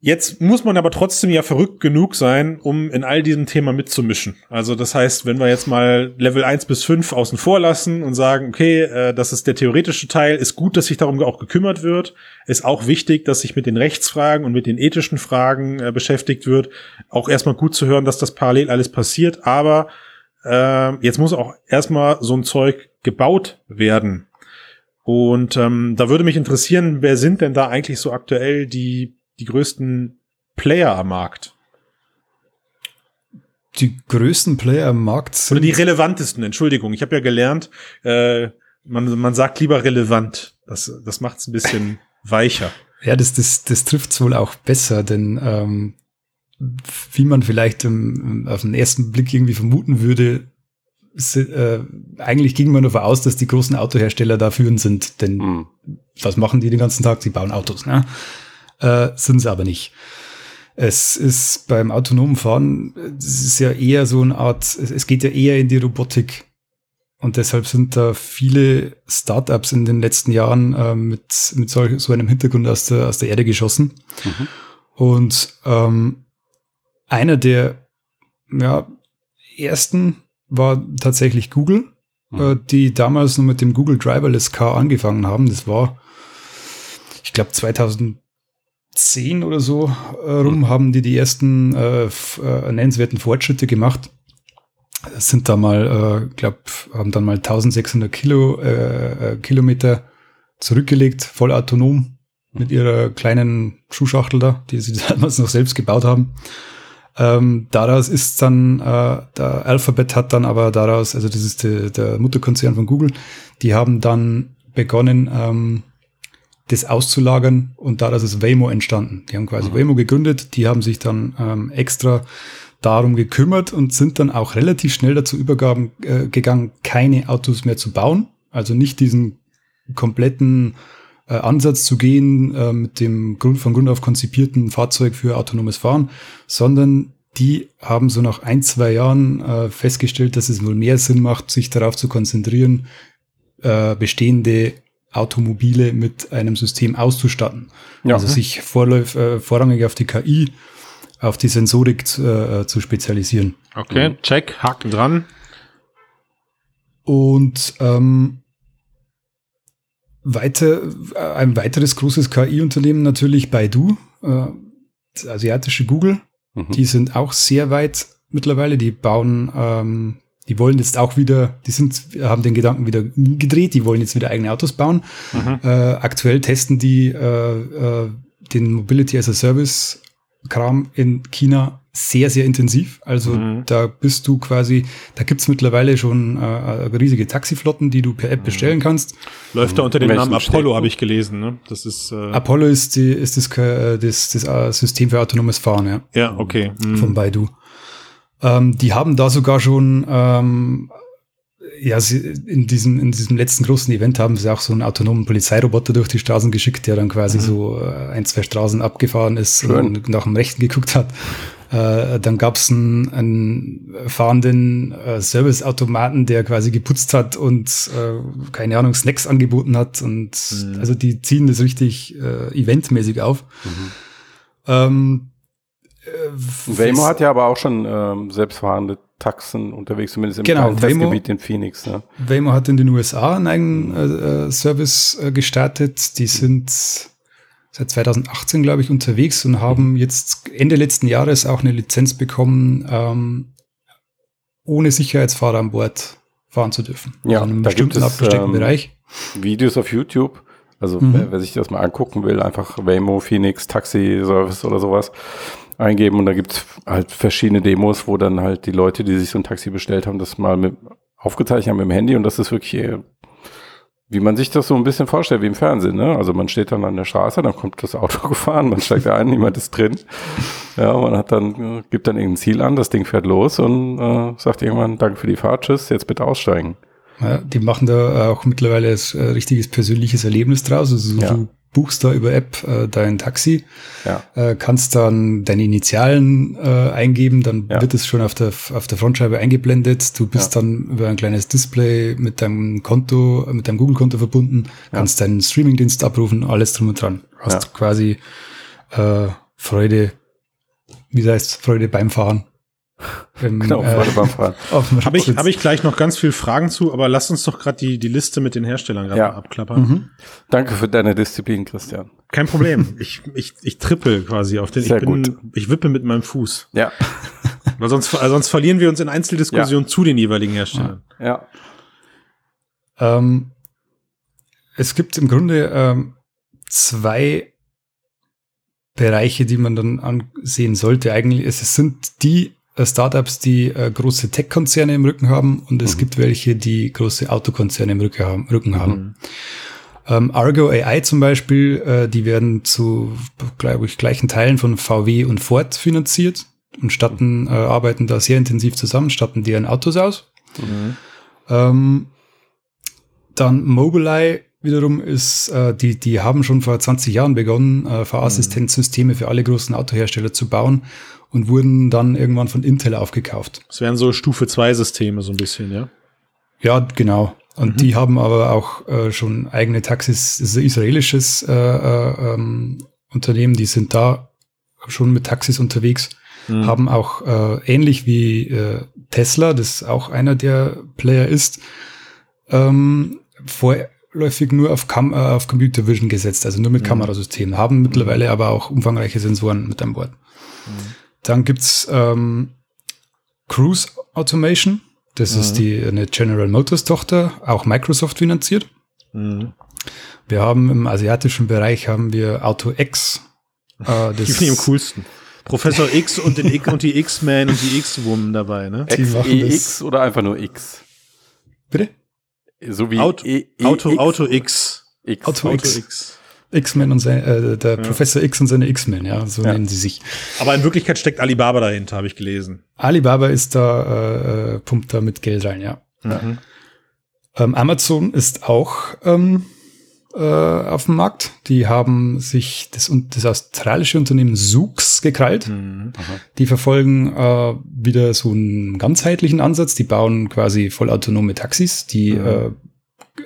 Jetzt muss man aber trotzdem ja verrückt genug sein, um in all diesem Thema mitzumischen. Also das heißt, wenn wir jetzt mal Level 1 bis 5 außen vor lassen und sagen, okay, äh, das ist der theoretische Teil, ist gut, dass sich darum auch gekümmert wird, ist auch wichtig, dass sich mit den Rechtsfragen und mit den ethischen Fragen äh, beschäftigt wird. Auch erstmal gut zu hören, dass das parallel alles passiert, aber äh, jetzt muss auch erstmal so ein Zeug gebaut werden. Und ähm, da würde mich interessieren, wer sind denn da eigentlich so aktuell die die größten Player am Markt? Die größten Player am Markt sind. Oder die relevantesten, Entschuldigung. Ich habe ja gelernt, äh, man, man sagt lieber relevant. Das, das macht es ein bisschen weicher. Ja, das, das, das trifft wohl auch besser, denn ähm, wie man vielleicht im, auf den ersten Blick irgendwie vermuten würde, ist, äh, eigentlich ging man davon aus, dass die großen Autohersteller da führend sind. Denn mhm. was machen die den ganzen Tag? Sie bauen Autos. Ne? Äh, sind sie aber nicht. Es ist beim autonomen Fahren, es ist ja eher so eine Art, es geht ja eher in die Robotik. Und deshalb sind da viele Startups in den letzten Jahren äh, mit, mit so, so, einem Hintergrund aus der, aus der Erde geschossen. Mhm. Und ähm, einer der ja, ersten war tatsächlich Google, mhm. äh, die damals nur mit dem Google Driverless Car angefangen haben. Das war, ich glaube, 2000 zehn oder so äh, rum haben die die ersten äh, äh, nennenswerten Fortschritte gemacht. Das sind da mal, äh, glaube, haben dann mal 1600 Kilo, äh, äh, Kilometer zurückgelegt, voll autonom mit ihrer kleinen Schuhschachtel da, die sie damals noch selbst gebaut haben. Ähm, daraus ist dann, äh, der Alphabet hat dann aber daraus, also das ist die, der Mutterkonzern von Google, die haben dann begonnen, ähm, das auszulagern und daraus ist Waymo entstanden. Die haben quasi mhm. Waymo gegründet, die haben sich dann ähm, extra darum gekümmert und sind dann auch relativ schnell dazu übergaben äh, gegangen, keine Autos mehr zu bauen. Also nicht diesen kompletten äh, Ansatz zu gehen äh, mit dem Grund, von Grund auf konzipierten Fahrzeug für autonomes Fahren, sondern die haben so nach ein, zwei Jahren äh, festgestellt, dass es wohl mehr Sinn macht, sich darauf zu konzentrieren, äh, bestehende Automobile mit einem System auszustatten. Ja. Also sich vorläuf, äh, vorrangig auf die KI, auf die Sensorik äh, zu spezialisieren. Okay, mhm. check, Haken dran. Und ähm, weiter, äh, ein weiteres großes KI-Unternehmen natürlich Baidu, äh, das asiatische Google. Mhm. Die sind auch sehr weit mittlerweile. Die bauen ähm, die wollen jetzt auch wieder, die sind, haben den Gedanken wieder gedreht, die wollen jetzt wieder eigene Autos bauen. Mhm. Äh, aktuell testen die äh, äh, den Mobility as a Service Kram in China sehr, sehr intensiv. Also Mhm. da bist du quasi, da gibt's mittlerweile schon äh, äh, riesige Taxiflotten, die du per App bestellen kannst. Läuft da unter dem Namen Apollo, habe ich gelesen. Ne? Das ist äh, Apollo ist, die, ist das, äh, das, das äh, System für autonomes Fahren, ja. ja okay. Mhm. von Baidu. Ähm, die haben da sogar schon, ähm, ja, sie, in diesem, in diesem letzten großen Event haben sie auch so einen autonomen Polizeiroboter durch die Straßen geschickt, der dann quasi so äh, ein, zwei Straßen abgefahren ist Schön. und nach dem Rechten geguckt hat. Äh, dann gab es einen, einen fahrenden äh, Serviceautomaten, der quasi geputzt hat und äh, keine Ahnung, Snacks angeboten hat. Und Mhm. also die ziehen das richtig äh, eventmäßig auf. Ähm, äh, Waymo hat ja aber auch schon ähm, selbstfahrende Taxen unterwegs, zumindest im Genau, Testgebiet in Phoenix. Ne? Waymo hat in den USA einen eigenen äh, äh, Service äh, gestartet. Die sind seit 2018, glaube ich, unterwegs und haben jetzt Ende letzten Jahres auch eine Lizenz bekommen, ähm, ohne Sicherheitsfahrer an Bord fahren zu dürfen. Ja, in einem da gibt bestimmten es, abgesteckten ähm, Bereich. Videos auf YouTube. Also Mhm. wer, wer sich das mal angucken will, einfach Waymo, Phoenix, Taxi Service oder sowas eingeben und da gibt's halt verschiedene Demos, wo dann halt die Leute, die sich so ein Taxi bestellt haben, das mal mit, aufgezeichnet haben mit dem Handy und das ist wirklich, äh, wie man sich das so ein bisschen vorstellt, wie im Fernsehen. Ne? Also man steht dann an der Straße, dann kommt das Auto gefahren, man steigt ein, niemand ist drin. Ja, man hat dann, äh, gibt dann irgendein Ziel an, das Ding fährt los und äh, sagt irgendwann, danke für die Fahrt, tschüss, jetzt bitte aussteigen. Ja, die machen da auch mittlerweile ein äh, richtiges persönliches Erlebnis draus. Also Ja. du buchst da über App äh, dein Taxi, Ja. äh, kannst dann deine Initialen äh, eingeben, dann Ja. wird es schon auf der, auf der Frontscheibe eingeblendet. Du bist dann über ein kleines Display mit deinem Konto, mit deinem Google-Konto verbunden, kannst deinen Streamingdienst abrufen, alles drum und dran. Hast Ja. quasi äh, Freude, wie heißt Freude beim Fahren. Im, Genau, äh, Fahren. Habe ich, hab ich gleich noch ganz viel Fragen zu, aber lass uns doch gerade die, die Liste mit den Herstellern gerade Ja. abklappern. Mhm. Danke für deine Disziplin, Christian. Kein Problem. Ich, ich, ich trippel quasi auf den. Sehr ich, bin, gut. ich wippe mit meinem Fuß. Ja, Weil sonst, also sonst verlieren wir uns in Einzeldiskussionen zu den jeweiligen Herstellern. ja. Ähm, es gibt im Grunde ähm, zwei Bereiche, die man dann ansehen sollte. Eigentlich es sind die Startups, die äh, große Tech-Konzerne im Rücken haben und es Mhm. gibt welche, die große Autokonzerne im Rücken haben. Rücken haben. Mhm. Ähm, Argo AI zum Beispiel, äh, die werden zu, glaube ich, gleichen Teilen von VW und Ford finanziert und statten, äh, arbeiten da sehr intensiv zusammen, statten deren Autos aus. Mhm. Ähm, dann Mobileye wiederum ist, äh, die, die haben schon vor 20 Jahren begonnen, äh, Fahrassistenzsysteme für alle großen Autohersteller zu bauen und wurden dann irgendwann von Intel aufgekauft. Das wären so Stufe 2 Systeme so ein bisschen, ja. Ja, genau. Und die haben aber auch äh, schon eigene Taxis, das ist ein israelisches äh, äh, ähm, Unternehmen, die sind da schon mit Taxis unterwegs, Mhm. haben auch äh, ähnlich wie äh, Tesla, das auch einer der Player ist, ähm, vorläufig nur auf, Kam äh, auf Computer Vision gesetzt, also nur mit Kamerasystemen, haben mittlerweile aber auch umfangreiche Sensoren mit an Bord. Dann gibt's ähm, Cruise Automation, das ist die eine General Motors Tochter, auch Microsoft finanziert. Mhm. Wir haben im asiatischen Bereich haben wir Auto X. Äh, das Die finde ich am coolsten. Professor X und, den X und die X-Man und die X-Woman dabei, ne? Machen das- XEX oder einfach nur X? Bitte? So wie Auto, E- Auto, EX? Auto X. X. Auto Auto X. X. X-Men und sein, äh, der Professor X und seine X-Men, ja, so Ja. nennen sie sich. Aber in Wirklichkeit steckt Alibaba dahinter, habe ich gelesen. Alibaba ist da, äh, äh, pumpt da mit Geld rein, ja. Mhm. Ähm, Amazon ist auch ähm, äh, auf dem Markt. Die haben sich das, und das australische Unternehmen Zoox gekrallt. Mhm. Die verfolgen äh, wieder so einen ganzheitlichen Ansatz. Die bauen quasi vollautonome Taxis, die Mhm. äh,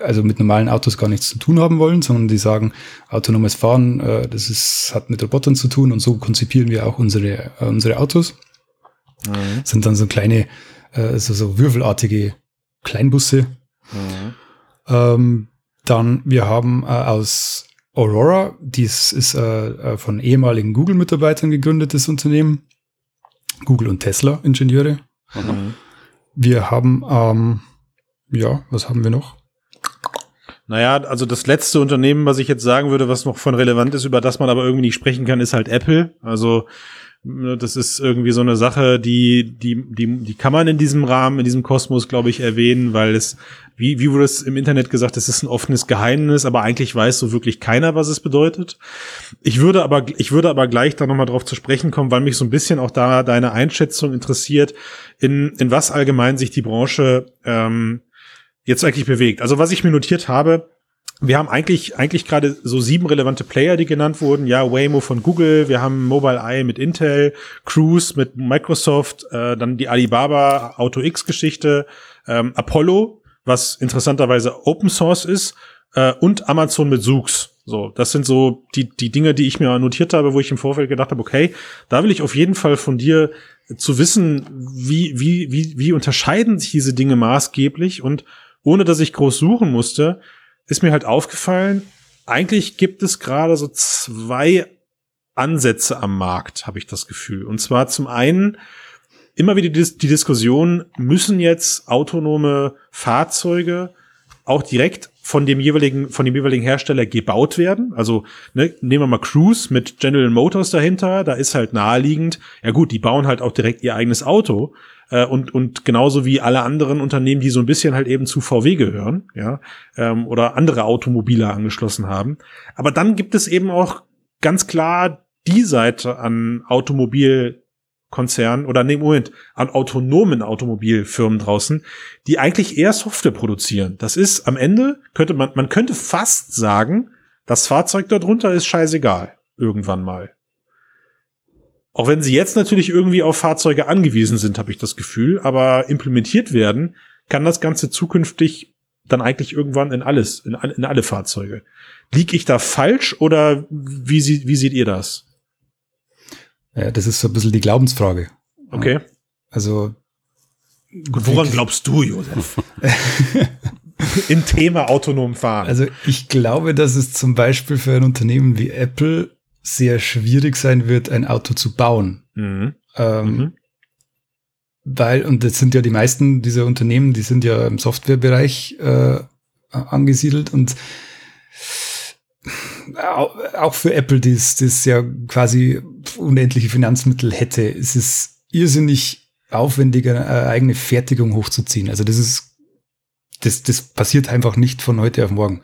also mit normalen Autos gar nichts zu tun haben wollen, sondern die sagen, autonomes Fahren, äh, das ist, hat mit Robotern zu tun und so konzipieren wir auch unsere, äh, unsere Autos. Mhm. sind dann so kleine, äh, so, so würfelartige Kleinbusse. Mhm. Ähm, dann, wir haben äh, aus Aurora, dies ist äh, äh, von ehemaligen Google-Mitarbeitern gegründetes Unternehmen. Google und Tesla Ingenieure. Mhm. Wir haben, ähm, ja, was haben wir noch? Naja, also das letzte Unternehmen, was ich jetzt sagen würde, was noch von relevant ist, über das man aber irgendwie nicht sprechen kann, ist halt Apple. Also das ist irgendwie so eine Sache, die, die, die, die kann man in diesem Rahmen, in diesem Kosmos, glaube ich, erwähnen, weil es, wie, wie wurde es im Internet gesagt, es ist ein offenes Geheimnis, aber eigentlich weiß so wirklich keiner, was es bedeutet. Ich würde aber, ich würde aber gleich da nochmal drauf zu sprechen kommen, weil mich so ein bisschen auch da deine Einschätzung interessiert, in, in was allgemein sich die Branche ähm, jetzt eigentlich bewegt. Also was ich mir notiert habe, wir haben eigentlich, eigentlich gerade so sieben relevante Player, die genannt wurden. Ja, Waymo von Google, wir haben Mobileye mit Intel, Cruise mit Microsoft, äh, dann die Alibaba Auto X Geschichte, ähm, Apollo, was interessanterweise Open Source ist, äh, und Amazon mit Zoox. So, das sind so die, die Dinge, die ich mir notiert habe, wo ich im Vorfeld gedacht habe, okay, da will ich auf jeden Fall von dir zu wissen, wie, wie, wie, wie unterscheiden sich diese Dinge maßgeblich und ohne dass ich groß suchen musste, ist mir halt aufgefallen, eigentlich gibt es gerade so zwei Ansätze am Markt, habe ich das Gefühl. Und zwar zum einen immer wieder die, die Diskussion, müssen jetzt autonome Fahrzeuge auch direkt von dem jeweiligen, von dem jeweiligen Hersteller gebaut werden. Also ne, nehmen wir mal Cruise mit General Motors dahinter, da ist halt naheliegend, ja gut, die bauen halt auch direkt ihr eigenes Auto, äh, und, und genauso wie alle anderen Unternehmen, die so ein bisschen halt eben zu VW gehören, ja, ähm, oder andere Automobile angeschlossen haben. Aber dann gibt es eben auch ganz klar die Seite an Automobilkonzernen oder nee, Moment, an autonomen Automobilfirmen draußen, die eigentlich eher Software produzieren. Das ist am Ende, könnte man, man könnte fast sagen, das Fahrzeug darunter ist scheißegal. Irgendwann mal. Auch wenn sie jetzt natürlich irgendwie auf Fahrzeuge angewiesen sind, habe ich das Gefühl, aber implementiert werden kann das Ganze zukünftig dann eigentlich irgendwann in alles, in, in alle Fahrzeuge. Lieg ich da falsch oder wie, sie, wie seht ihr das? Ja, das ist so ein bisschen die Glaubensfrage. Okay. Also. Gut, woran glaubst du, Josef? Im Thema autonom fahren. Also ich glaube, dass es zum Beispiel für ein Unternehmen wie Apple sehr schwierig sein wird, ein Auto zu bauen. Mhm. Ähm, mhm. Weil, und das sind ja die meisten dieser Unternehmen, die sind ja im Softwarebereich äh, angesiedelt und auch für Apple, die das ja quasi unendliche Finanzmittel hätte, ist es irrsinnig aufwendig, eine eigene Fertigung hochzuziehen. Also das ist, das, das passiert einfach nicht von heute auf morgen.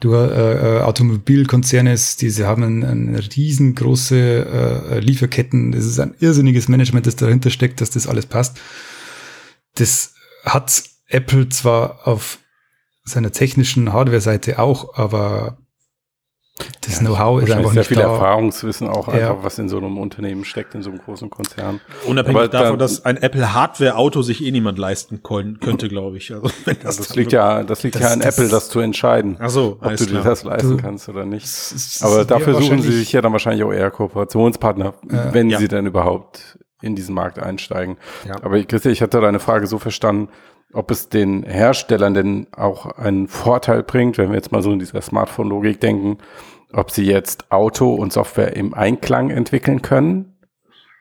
Du äh, äh, Automobilkonzerne, diese haben eine, riesengroße äh, Lieferketten. Das ist ein irrsinniges Management, das dahinter steckt, dass das alles passt. Das hat Apple zwar auf seiner technischen Hardware-Seite auch, aber das ja, Know-how ist einfach sehr nicht viel da. Erfahrungswissen auch ja. einfach, was in so einem Unternehmen steckt, in so einem großen Konzern. Unabhängig Aber davon, dass ein Apple Hardware-Auto sich eh niemand leisten könnte, glaube ich. Also, wenn das, das liegt ja, das liegt das, ja an das, Apple, das zu entscheiden. Ach so, ob du dir das leisten du, kannst oder nicht. Aber dafür suchen sie sich ja dann wahrscheinlich auch eher Kooperationspartner, äh, wenn ja. sie dann überhaupt in diesen Markt einsteigen. Ja. Aber Christi, ich hatte deine Frage so verstanden, ob es den Herstellern denn auch einen Vorteil bringt, wenn wir jetzt mal so in dieser Smartphone-Logik denken, ob sie jetzt Auto und Software im Einklang entwickeln können,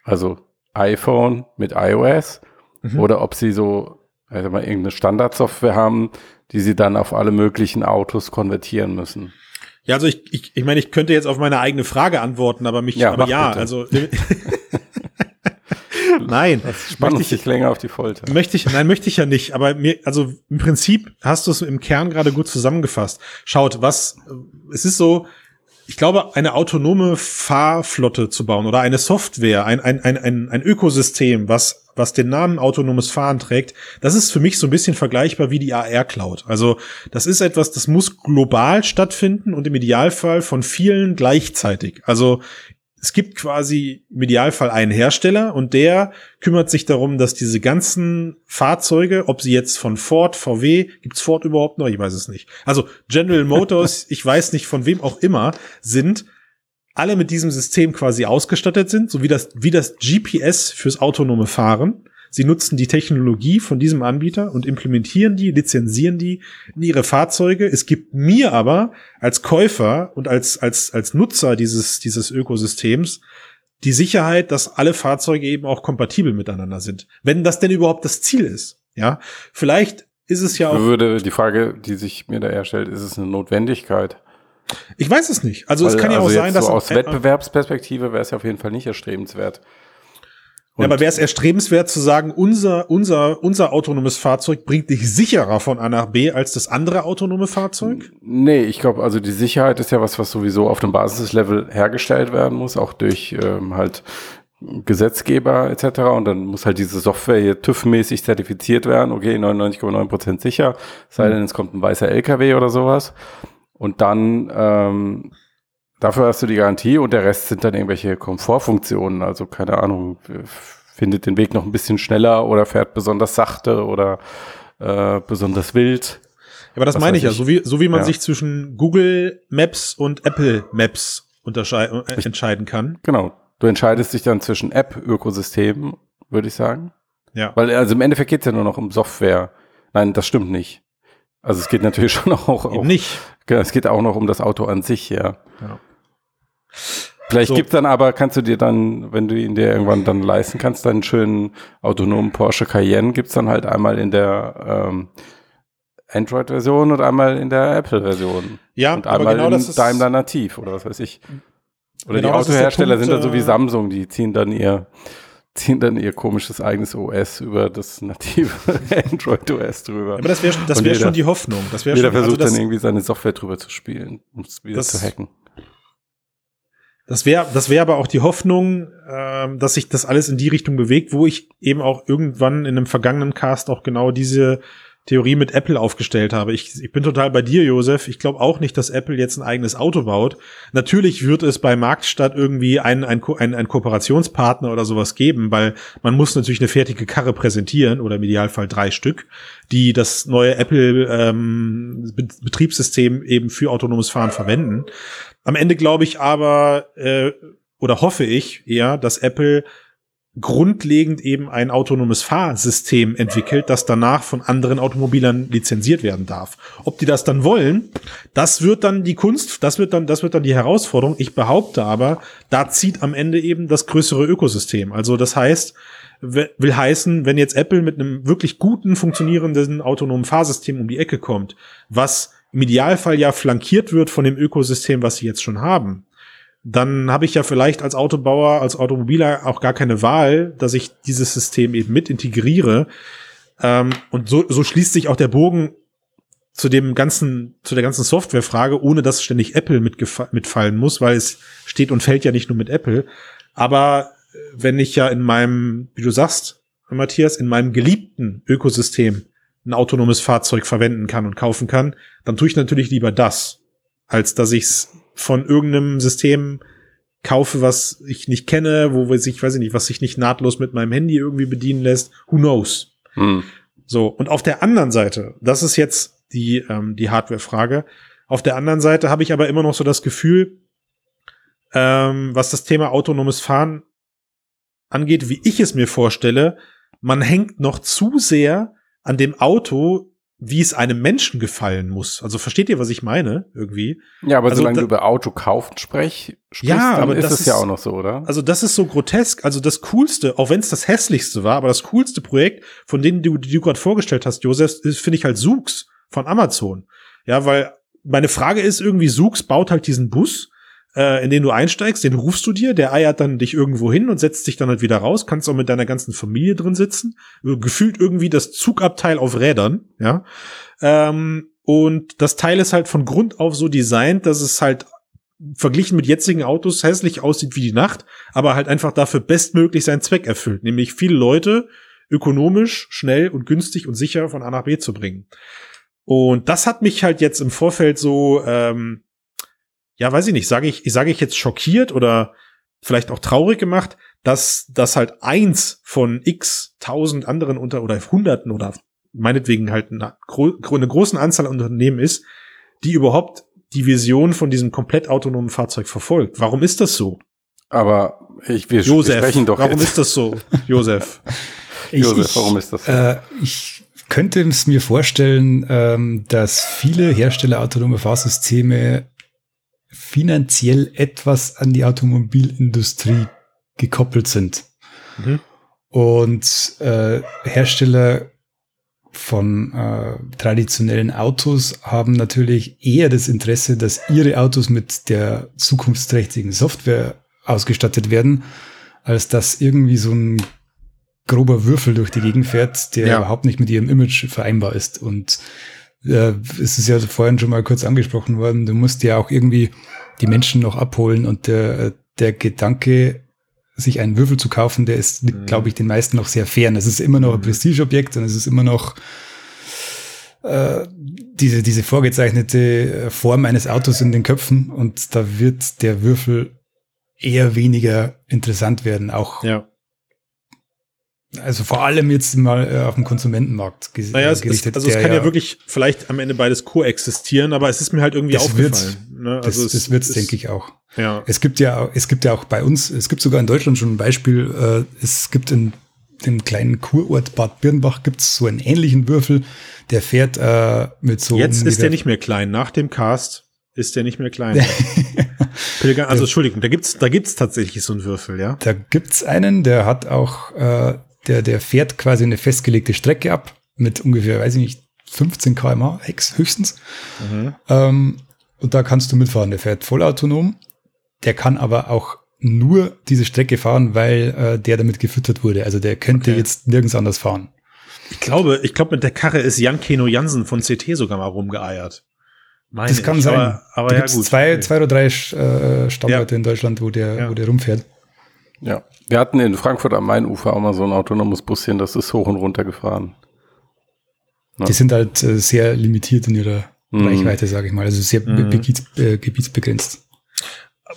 also iPhone mit iOS, mhm. oder ob sie so, also mal irgendeine Standardsoftware haben, die sie dann auf alle möglichen Autos konvertieren müssen. Ja, also ich, ich, ich meine, ich könnte jetzt auf meine eigene Frage antworten, aber mich, ja, aber ja, bitte. also Nein. Das spannt ich dich länger auf die Folter. Möchte ich, nein, möchte ich ja nicht. Aber mir, also im Prinzip hast du es im Kern gerade gut zusammengefasst. Schaut, was, es ist so, ich glaube, eine autonome Fahrflotte zu bauen oder eine Software, ein, ein, ein, ein, ein Ökosystem, was was den Namen autonomes Fahren trägt, das ist für mich so ein bisschen vergleichbar wie die AR Cloud. Also das ist etwas, das muss global stattfinden und im Idealfall von vielen gleichzeitig. Also es gibt quasi im Idealfall einen Hersteller und der kümmert sich darum, dass diese ganzen Fahrzeuge, ob sie jetzt von Ford, VW, gibt's Ford überhaupt noch? Ich weiß es nicht. Also General Motors, ich weiß nicht von wem auch immer, sind alle mit diesem System quasi ausgestattet sind, so wie das, wie das GPS fürs autonome Fahren. Sie nutzen die Technologie von diesem Anbieter und implementieren die, lizenzieren die in ihre Fahrzeuge. Es gibt mir aber als Käufer und als, als, als Nutzer dieses, dieses Ökosystems die Sicherheit, dass alle Fahrzeuge eben auch kompatibel miteinander sind. Wenn das denn überhaupt das Ziel ist. Ja, vielleicht ist es ja auch. Würde die Frage, die sich mir da erstellt, ist es eine Notwendigkeit? Ich weiß es nicht. Also Weil, es kann ja also auch sein, dass so aus Wettbewerbsperspektive wäre es ja auf jeden Fall nicht erstrebenswert. Ja, aber wäre es erstrebenswert zu sagen, unser, unser, unser autonomes Fahrzeug bringt dich sicherer von A nach B als das andere autonome Fahrzeug? Nee, ich glaube, also die Sicherheit ist ja was, was sowieso auf dem Basislevel hergestellt werden muss, auch durch ähm, halt Gesetzgeber etc. Und dann muss halt diese Software hier TÜV-mäßig zertifiziert werden. Okay, 99,9% sicher, sei denn, es kommt ein weißer LKW oder sowas. Und dann ähm, dafür hast du die Garantie und der Rest sind dann irgendwelche Komfortfunktionen. Also keine Ahnung, findet den Weg noch ein bisschen schneller oder fährt besonders sachte oder äh, besonders wild. Aber das Was meine ich ja, so wie, so wie man Ja. sich zwischen Google Maps und Apple Maps unterscheiden, äh, entscheiden kann. Genau. Du entscheidest dich dann zwischen App-Ökosystemen, würde ich sagen. Ja. Weil also im Endeffekt geht es ja nur noch um Software. Nein, das stimmt nicht. Also es geht natürlich schon auch, Eben nicht. Ja, es geht auch noch um das Auto an sich, ja. Ja. Vielleicht So. gibt's dann aber, kannst du dir dann, wenn du ihn dir irgendwann dann leisten kannst, deinen schönen autonomen Porsche Cayenne, gibt's dann halt einmal in der ähm, Android-Version und einmal in der Apple-Version. Ja, und aber einmal genau in Daimler Nativ oder was weiß ich. Oder Genau die Autohersteller Punkt, sind dann so wie äh, Samsung, die ziehen dann ihr ziehen dann ihr komisches eigenes OS über das native Android OS drüber. aber das wäre das wär jeder- schon die Hoffnung. Das wäre Jeder schon, also versucht das, dann irgendwie seine Software drüber zu spielen, um es wieder Das- zu hacken. Das wäre das wäre aber auch die Hoffnung, ähm, dass sich das alles in die Richtung bewegt, wo ich eben auch irgendwann in einem vergangenen Cast auch genau diese Theorie mit Apple aufgestellt habe. Ich, ich bin total bei dir, Josef. Ich glaube auch nicht, dass Apple jetzt ein eigenes Auto baut. Natürlich wird es bei Marktstadt irgendwie einen, einen, einen, einen Kooperationspartner oder sowas geben, weil man muss natürlich eine fertige Karre präsentieren oder im Idealfall drei Stück, die das neue Apple ähm, Be- Betriebssystem eben für autonomes Fahren verwenden. Am Ende glaube ich aber äh, oder hoffe ich eher, dass Apple grundlegend eben ein autonomes Fahrsystem entwickelt, das danach von anderen Automobilern lizenziert werden darf. Ob die das dann wollen, das wird dann die Kunst, das wird dann, das wird dann die Herausforderung. Ich behaupte aber, da zieht am Ende eben das größere Ökosystem. Also das heißt, will heißen, wenn jetzt Apple mit einem wirklich guten, funktionierenden autonomen Fahrsystem um die Ecke kommt, was im Idealfall ja flankiert wird von dem Ökosystem, was sie jetzt schon haben, dann habe ich ja vielleicht als Autobauer, als Automobiler auch gar keine Wahl, dass ich dieses System eben mit integriere. Ähm, und so, so schließt sich auch der Bogen zu dem ganzen, zu der ganzen Softwarefrage, ohne dass ständig Apple mitfallen muss, weil es steht und fällt ja nicht nur mit Apple. Aber äh, wenn ich ja in meinem, wie du sagst, Matthias, in meinem geliebten Ökosystem ein autonomes Fahrzeug verwenden kann und kaufen kann, dann tue ich natürlich lieber das, als dass ich es von irgendeinem System kaufe, was ich nicht kenne, wo sich, weiß ich nicht, was sich nicht nahtlos mit meinem Handy irgendwie bedienen lässt. Who knows? Hm. So, und auf der anderen Seite, das ist jetzt die, ähm, die Hardware-Frage. Auf der anderen Seite habe ich aber immer noch so das Gefühl, ähm, was das Thema autonomes Fahren angeht, wie ich es mir vorstelle, man hängt noch zu sehr an dem Auto, wie es einem Menschen gefallen muss. Also versteht ihr, was ich meine? Irgendwie. Ja, aber Also solange da- du über Auto kaufen sprech, sprichst, Ja, dann aber ist das es ja ist- auch noch so, oder? Also das ist so grotesk. Also das coolste, auch wenn es das hässlichste war, aber das coolste Projekt, von denen du, die du gerade vorgestellt hast, Josef, ist finde ich halt Sux von Amazon. Ja, weil meine Frage ist irgendwie, Sux baut halt diesen Bus, äh, in den du einsteigst, den rufst du dir, der eiert dann dich irgendwo hin und setzt dich dann halt wieder raus, kannst auch mit deiner ganzen Familie drin sitzen, gefühlt irgendwie das Zugabteil auf Rädern, ja. Ähm, und das Teil ist halt von Grund auf so designt, dass es halt verglichen mit jetzigen Autos hässlich aussieht wie die Nacht, aber halt einfach dafür bestmöglich seinen Zweck erfüllt, nämlich viele Leute ökonomisch, schnell und günstig und sicher von A nach B zu bringen. Und das hat mich halt jetzt im Vorfeld so, ähm, ja, weiß ich nicht, sage ich, sage ich jetzt schockiert oder vielleicht auch traurig gemacht, dass das halt eins von x tausend anderen unter oder hunderten oder meinetwegen halt eine, eine großen Anzahl an Unternehmen ist, die überhaupt die Vision von diesem komplett autonomen Fahrzeug verfolgt. Warum ist das so? Aber ich, wir Josef, sprechen doch warum jetzt. ist das so, Josef? Ich, Josef, warum ist das so? Äh, ich könnte es mir vorstellen, ähm, dass viele Hersteller autonomer Fahrsysteme finanziell etwas an die Automobilindustrie gekoppelt sind. Mhm. Und äh, Hersteller von äh, traditionellen Autos haben natürlich eher das Interesse, dass ihre Autos mit der zukunftsträchtigen Software ausgestattet werden, als dass irgendwie so ein grober Würfel durch die Gegend fährt, der ja. überhaupt nicht mit ihrem Image vereinbar ist. Und äh, es ist ja vorhin schon mal kurz angesprochen worden, du musst ja auch irgendwie die Menschen noch abholen und der, der Gedanke, sich einen Würfel zu kaufen, der ist, mhm. glaube ich, den meisten noch sehr fern. Es ist immer noch ein mhm. Prestigeobjekt und es ist immer noch äh, diese, diese vorgezeichnete Form eines Autos in den Köpfen und da wird der Würfel eher weniger interessant werden, auch ja. Also vor allem jetzt mal äh, auf dem Konsumentenmarkt ges naja, es gerichtet. Ist, also es kann ja, ja, wirklich vielleicht am Ende beides koexistieren, aber es ist mir halt irgendwie das aufgefallen. ne? also das, das wird's, denke ich auch. Ja. Es gibt ja, es gibt ja auch bei uns, es gibt sogar in Deutschland schon ein Beispiel. Äh, es gibt in dem kleinen Kurort Bad Birnbach gibt's so einen ähnlichen Würfel, der fährt äh, mit so. Jetzt ist der nicht mehr klein. Nach dem Cast ist der nicht mehr klein. also Entschuldigung, da gibt's, da gibt's tatsächlich so einen Würfel, ja? Da gibt's einen, der hat auch äh, der, der fährt quasi eine festgelegte Strecke ab mit ungefähr, weiß ich nicht, 15 km/h Hex höchstens. Mhm. Ähm, und da kannst du mitfahren. Der fährt vollautonom. Der kann aber auch nur diese Strecke fahren, weil äh, der damit gefüttert wurde. Also der könnte okay. jetzt nirgends anders fahren. Ich glaube, ich glaube, mit der Karre ist Jan Keno Jansen von CT sogar mal rumgeeiert. Meine das kann ich. sein. Aber, aber da ja, gut. Zwei, okay. zwei oder drei äh, Standorte ja. in Deutschland, wo der, ja. wo der rumfährt. Ja, wir hatten in Frankfurt am Mainufer auch mal so ein autonomes Buschen, das ist hoch und runter gefahren. Ja. Die sind halt äh, sehr limitiert in ihrer mhm. Reichweite, sage ich mal, also sehr mhm. äh, gebietsbegrenzt.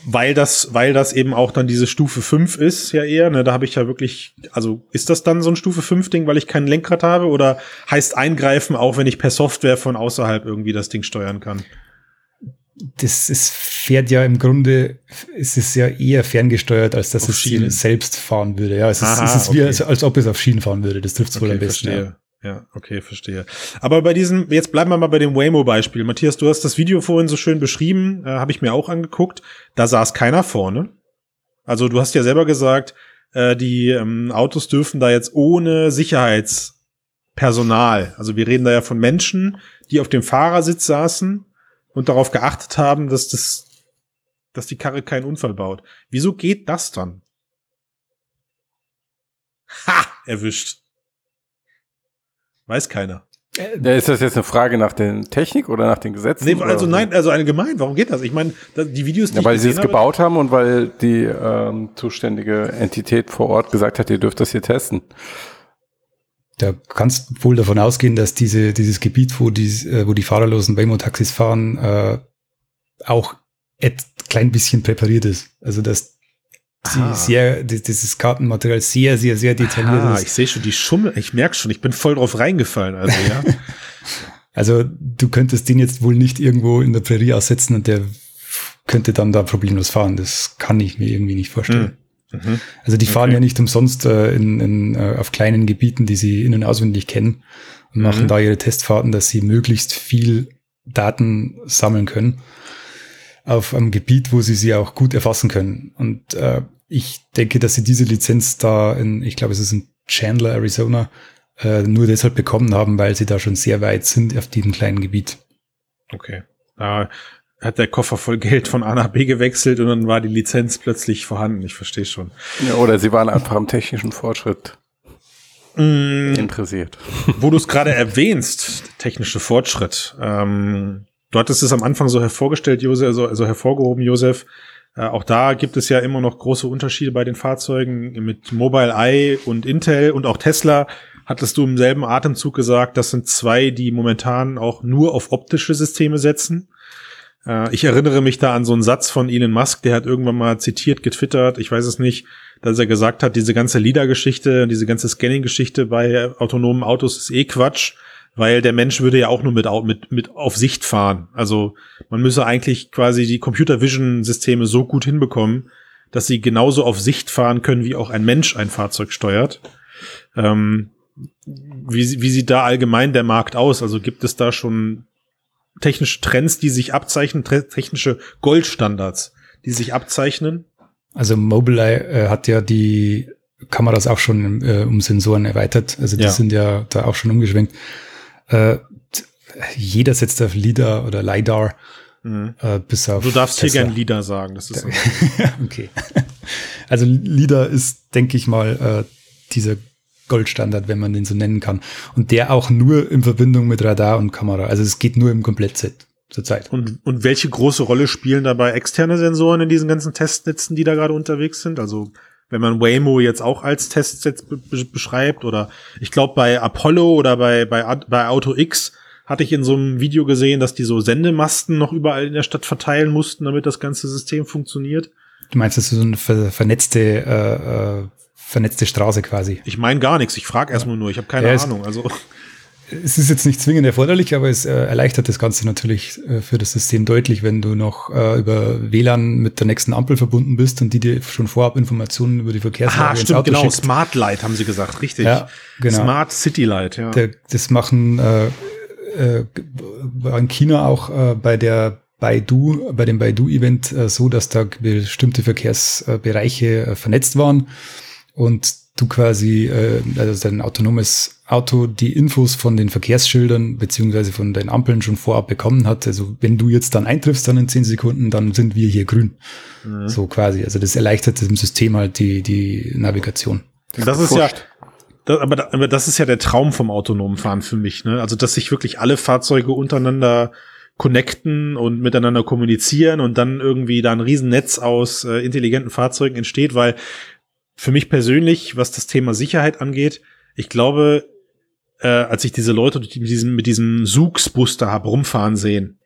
Weil das, weil das eben auch dann diese Stufe 5 ist, ja eher, ne, da habe ich ja wirklich, also ist das dann so ein Stufe 5 Ding, weil ich kein Lenkrad habe oder heißt eingreifen auch, wenn ich per Software von außerhalb irgendwie das Ding steuern kann? Das ist, fährt ja im Grunde, ist es ja eher ferngesteuert, als dass auf es Schienen. selbst fahren würde. Ja, es Aha, ist, es ist okay. wie, als, als, ob es auf Schienen fahren würde. Das trifft es okay, wohl am besten. Verstehe. Ja. ja. okay, verstehe. Aber bei diesem, jetzt bleiben wir mal bei dem Waymo-Beispiel. Matthias, du hast das Video vorhin so schön beschrieben, äh, habe ich mir auch angeguckt. Da saß keiner vorne. Also du hast ja selber gesagt, äh, die ähm, Autos dürfen da jetzt ohne Sicherheitspersonal, also wir reden da ja von Menschen, die auf dem Fahrersitz saßen und darauf geachtet haben, dass das, dass die Karre keinen Unfall baut. Wieso geht das dann? Ha! Erwischt. Weiß keiner. Ja, ist das jetzt eine Frage nach der Technik oder nach den Gesetzen? Nee, also nein, also allgemein, warum geht das? Ich meine, die Videos, die ja, weil sie es habe, gebaut haben und weil die ähm, zuständige Entität vor Ort gesagt hat, ihr dürft das hier testen da kannst wohl davon ausgehen, dass diese, dieses Gebiet, wo die, äh, wo die fahrerlosen Waymo-Taxis fahren, äh, auch ein klein bisschen präpariert ist. Also dass die sehr, dieses Kartenmaterial sehr, sehr, sehr detailliert ah, ist. Ich sehe schon die Schummel, ich merke schon, ich bin voll drauf reingefallen. Also ja. also du könntest den jetzt wohl nicht irgendwo in der Prärie aussetzen und der könnte dann da problemlos fahren. Das kann ich mir irgendwie nicht vorstellen. Hm. Mhm. Also die fahren okay. ja nicht umsonst äh, in, in, äh, auf kleinen Gebieten, die sie in- und auswendig kennen und mhm. machen da ihre Testfahrten, dass sie möglichst viel Daten sammeln können auf einem Gebiet, wo sie sie auch gut erfassen können. Und äh, ich denke, dass sie diese Lizenz da in, ich glaube, es ist in Chandler, Arizona, äh, nur deshalb bekommen haben, weil sie da schon sehr weit sind auf diesem kleinen Gebiet. Okay. Äh, hat der Koffer voll Geld von A nach B gewechselt und dann war die Lizenz plötzlich vorhanden. Ich verstehe schon. Ja, oder sie waren einfach am technischen Fortschritt mm, interessiert. Wo du es gerade erwähnst, technische Fortschritt. Ähm, du hattest es am Anfang so hervorgestellt, Josef, also, also hervorgehoben, Josef. Äh, auch da gibt es ja immer noch große Unterschiede bei den Fahrzeugen mit Mobile Eye und Intel und auch Tesla. Hattest du im selben Atemzug gesagt, das sind zwei, die momentan auch nur auf optische Systeme setzen. Äh, ich erinnere mich da an so einen Satz von Elon Musk, der hat irgendwann mal zitiert, getwittert, ich weiß es nicht, dass er gesagt hat, diese ganze LIDAR-Geschichte, diese ganze Scanning-Geschichte bei autonomen Autos ist eh Quatsch, weil der Mensch würde ja auch nur mit, mit, mit auf Sicht fahren. Also man müsse eigentlich quasi die Computer Vision-Systeme so gut hinbekommen, dass sie genauso auf Sicht fahren können, wie auch ein Mensch ein Fahrzeug steuert. Ähm, wie, wie sieht da allgemein der Markt aus? Also gibt es da schon technische Trends, die sich abzeichnen, technische Goldstandards, die sich abzeichnen? Also Mobileye äh, hat ja die Kameras auch schon äh, um Sensoren erweitert. Also die ja. sind ja da auch schon umgeschwenkt. Äh, jeder setzt auf LIDAR oder LiDAR. Mhm. Äh, bis auf du darfst hier gern LIDAR sagen. Das ist okay. Also LIDAR ist, denke ich mal, äh, dieser Goldstandard, wenn man den so nennen kann. Und der auch nur in Verbindung mit Radar und Kamera. Also es geht nur im Komplettset zurzeit. Und, und welche große Rolle spielen dabei externe Sensoren in diesen ganzen Testnetzen, die da gerade unterwegs sind? Also wenn man Waymo jetzt auch als Testset be beschreibt oder ich glaube bei Apollo oder bei, bei, bei Auto X hatte ich in so einem Video gesehen, dass die so Sendemasten noch überall in der Stadt verteilen mussten, damit das ganze System funktioniert. Du meinst, das ist so eine ver vernetzte, äh, äh, vernetzte Straße quasi? Ich meine gar nichts. Ich frage erstmal nur. Ich habe keine ja, Ahnung. Also es ist jetzt nicht zwingend erforderlich, aber es äh, erleichtert das Ganze natürlich äh, für das System deutlich, wenn du noch äh, über WLAN mit der nächsten Ampel verbunden bist und die dir schon vorab Informationen über die Verkehrslage Aha, stimmt, Auto genau. Schickt. Smart Light haben sie gesagt, richtig. Ja, genau. Smart City Light, ja. Der, das machen äh, äh, in China auch äh, bei der Baidu, bei dem Baidu-Event äh, so, dass da bestimmte Verkehrsbereiche äh, vernetzt waren und du quasi, äh, also dein autonomes Auto die Infos von den Verkehrsschildern beziehungsweise von den Ampeln schon vorab bekommen hat. Also wenn du jetzt dann eintriffst dann in zehn Sekunden, dann sind wir hier grün. Mhm. So quasi. Also das erleichtert dem System halt die, die Navigation. Das, das ist ja, das, aber, aber das ist ja der Traum vom autonomen Fahren für mich, ne? Also, dass sich wirklich alle Fahrzeuge untereinander connecten und miteinander kommunizieren und dann irgendwie da ein Riesennetz aus äh, intelligenten Fahrzeugen entsteht, weil für mich persönlich, was das Thema Sicherheit angeht, ich glaube, äh, als ich diese Leute mit diesem, mit diesem Suchsbuster hab rumfahren sehen,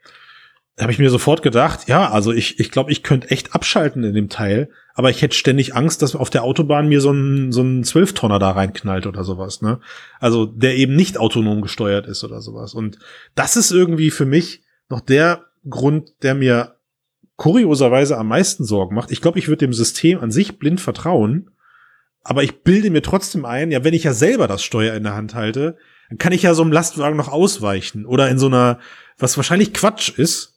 habe ich mir sofort gedacht, ja, also ich, ich glaube, ich könnte echt abschalten in dem Teil, aber ich hätte ständig Angst, dass auf der Autobahn mir so ein, so ein Zwölftonner da reinknallt oder sowas, ne? Also der eben nicht autonom gesteuert ist oder sowas. Und das ist irgendwie für mich noch der Grund, der mir kurioserweise am meisten Sorgen macht. Ich glaube, ich würde dem System an sich blind vertrauen, aber ich bilde mir trotzdem ein, ja, wenn ich ja selber das Steuer in der Hand halte, dann kann ich ja so einem Lastwagen noch ausweichen oder in so einer, was wahrscheinlich Quatsch ist.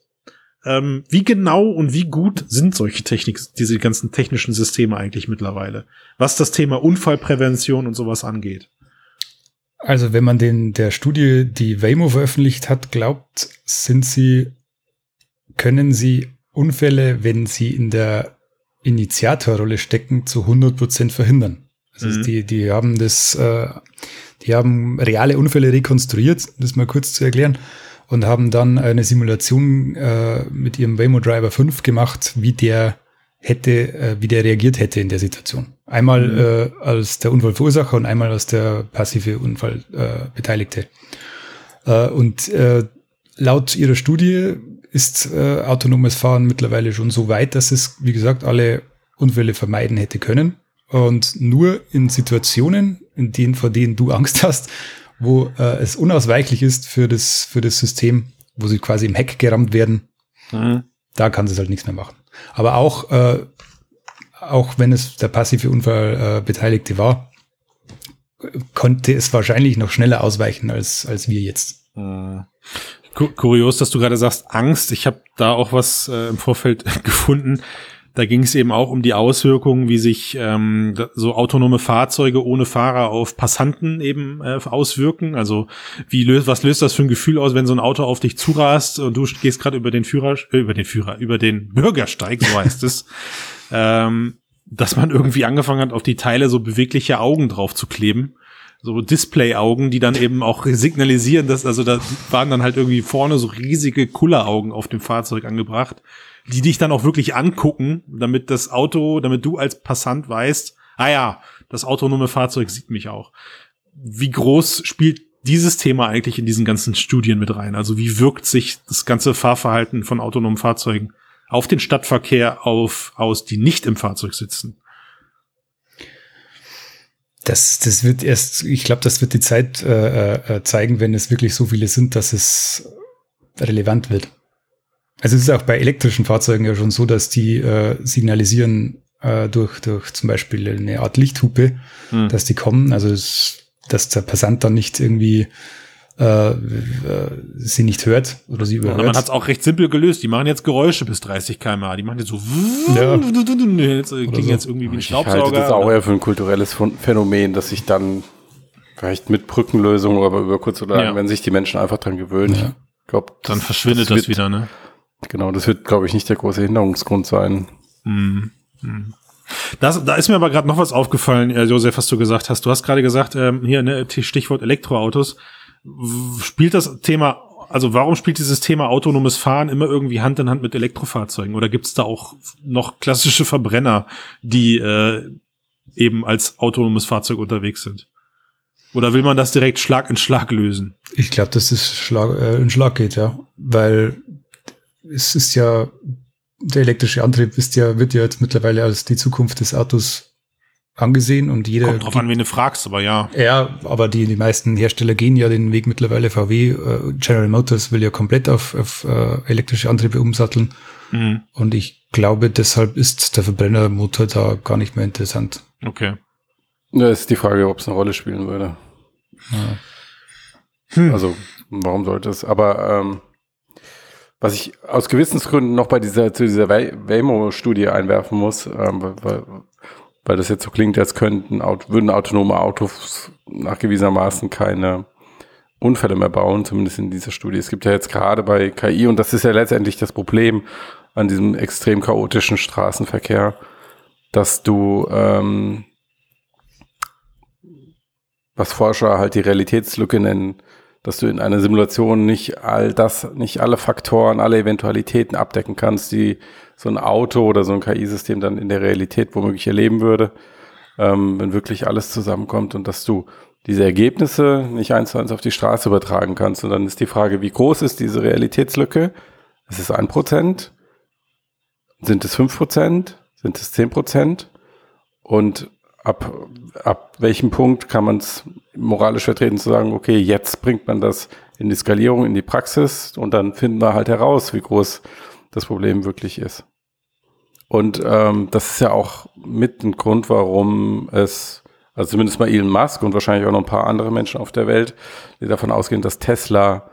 Ähm, wie genau und wie gut sind solche Technik, diese ganzen technischen Systeme eigentlich mittlerweile? Was das Thema Unfallprävention und sowas angeht. Also wenn man den der Studie, die Waymo veröffentlicht hat, glaubt, sind sie, können sie Unfälle, wenn sie in der Initiatorrolle stecken, zu 100 Prozent verhindern. Also mhm. die, die haben das, äh, die haben reale Unfälle rekonstruiert, das mal kurz zu erklären, und haben dann eine Simulation äh, mit ihrem Waymo Driver 5 gemacht, wie der hätte, äh, wie der reagiert hätte in der Situation. Einmal mhm. äh, als der Unfallverursacher und einmal als der passive Unfallbeteiligte. Äh, und äh, laut ihrer Studie ist äh, autonomes Fahren mittlerweile schon so weit, dass es, wie gesagt, alle Unfälle vermeiden hätte können. Und nur in Situationen, in denen, vor denen du Angst hast, wo äh, es unausweichlich ist für das, für das System, wo sie quasi im Heck gerammt werden, mhm. da kann es halt nichts mehr machen. Aber auch, äh, auch wenn es der passive Unfallbeteiligte äh, war, konnte es wahrscheinlich noch schneller ausweichen als, als wir jetzt. Mhm. Kurios, dass du gerade sagst, Angst. Ich habe da auch was äh, im Vorfeld gefunden. Da ging es eben auch um die Auswirkungen, wie sich ähm, so autonome Fahrzeuge ohne Fahrer auf Passanten eben äh, auswirken. Also wie löst, was löst das für ein Gefühl aus, wenn so ein Auto auf dich zurast und du gehst gerade über den Führer, äh, über den Führer, über den Bürgersteig, so heißt es, ähm, dass man irgendwie angefangen hat, auf die Teile so bewegliche Augen drauf zu kleben so Display-Augen, die dann eben auch signalisieren, dass, also da waren dann halt irgendwie vorne so riesige Kulleraugen auf dem Fahrzeug angebracht, die dich dann auch wirklich angucken, damit das Auto, damit du als Passant weißt, ah ja, das autonome Fahrzeug sieht mich auch. Wie groß spielt dieses Thema eigentlich in diesen ganzen Studien mit rein? Also wie wirkt sich das ganze Fahrverhalten von autonomen Fahrzeugen auf den Stadtverkehr auf, aus, die nicht im Fahrzeug sitzen? Das, das wird erst, ich glaube, das wird die Zeit äh, äh, zeigen, wenn es wirklich so viele sind, dass es relevant wird. Also es ist auch bei elektrischen Fahrzeugen ja schon so, dass die äh, signalisieren äh, durch, durch zum Beispiel eine Art Lichthupe, hm. dass die kommen. Also es, dass der Passant dann nicht irgendwie äh, sie nicht hört oder sie überhört. Ja, man hat es auch recht simpel gelöst. Die machen jetzt Geräusche bis 30 km/h. Die machen jetzt so. Ja. Jetzt, äh, klingt so. jetzt irgendwie wie ein Staubsauger. Ich halte das auch eher für ein kulturelles Phänomen, dass sich dann Vielleicht mit Brückenlösungen, aber über kurz oder lang, Ja. wenn sich die Menschen einfach dran gewöhnen. Ja. Ich glaub, Dann verschwindet das, wird, wieder, ne? Genau, das wird, glaube ich, nicht der große Hinderungsgrund sein. Mhm. Mhm. Das, da ist mir aber gerade noch was aufgefallen, äh, Josef, was du gesagt hast. Du hast gerade gesagt, ähm, hier, ne, Stichwort Elektroautos. Spielt das Thema, also warum spielt dieses Thema autonomes Fahren immer irgendwie Hand in Hand mit Elektrofahrzeugen? Oder gibt es da auch noch klassische Verbrenner, die äh, eben als autonomes Fahrzeug unterwegs sind? Oder will man das direkt Schlag in Schlag lösen? Ich glaube, dass es Schlag, äh, in Schlag geht, ja. Weil es ist ja, der elektrische Antrieb ist ja, wird ja jetzt mittlerweile als die Zukunft des Autos angesehen und jeder. Kommt drauf an, wen du fragst, aber ja. Ja, aber die, die meisten Hersteller gehen ja den Weg mittlerweile. VW, äh, General Motors will ja komplett auf, auf äh, elektrische Antriebe umsatteln. Mhm. Und ich glaube, deshalb ist der Verbrennermotor da gar nicht mehr interessant. Okay. Da ist die Frage, ob es eine Rolle spielen würde. Ja. Hm. Also, warum sollte es? Aber ähm, was ich aus Gewissensgründen noch bei dieser, zu dieser Way- Waymo-Studie einwerfen muss, ähm, weil- weil, das jetzt so klingt, als könnten, würden autonome Autos nachgewiesenermaßen keine Unfälle mehr bauen, zumindest in dieser Studie. Es gibt ja jetzt gerade bei KI, und das ist ja letztendlich das Problem an diesem extrem chaotischen Straßenverkehr, dass du, ähm, was Forscher halt die Realitätslücke nennen, dass du in einer Simulation nicht all das, nicht alle Faktoren, alle Eventualitäten abdecken kannst, die so ein Auto oder so ein KI-System dann in der Realität womöglich erleben würde, ähm, wenn wirklich alles zusammenkommt und dass du diese Ergebnisse nicht eins zu eins auf die Straße übertragen kannst. Und dann ist die Frage, wie groß ist diese Realitätslücke? Ist es ein Prozent? Sind es fünf Prozent? Sind es zehn Prozent? Und ab, ab welchem Punkt kann man es moralisch vertreten zu sagen, okay, jetzt bringt man das in die Skalierung, in die Praxis und dann finden wir halt heraus, wie groß das Problem wirklich ist. Und ähm, das ist ja auch mit ein Grund, warum es, also zumindest mal Elon Musk und wahrscheinlich auch noch ein paar andere Menschen auf der Welt, die davon ausgehen, dass Tesla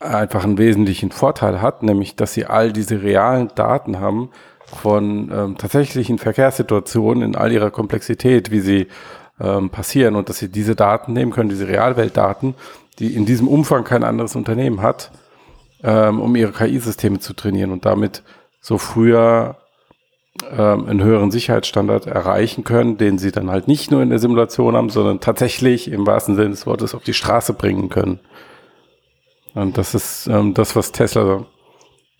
einfach einen wesentlichen Vorteil hat, nämlich dass sie all diese realen Daten haben von ähm, tatsächlichen Verkehrssituationen in all ihrer Komplexität, wie sie ähm, passieren und dass sie diese Daten nehmen können, diese Realweltdaten, die in diesem Umfang kein anderes Unternehmen hat, ähm, um ihre KI-Systeme zu trainieren und damit so früher ähm, einen höheren Sicherheitsstandard erreichen können, den sie dann halt nicht nur in der Simulation haben, sondern tatsächlich im wahrsten Sinne des Wortes auf die Straße bringen können. Und das ist ähm, das, was Tesla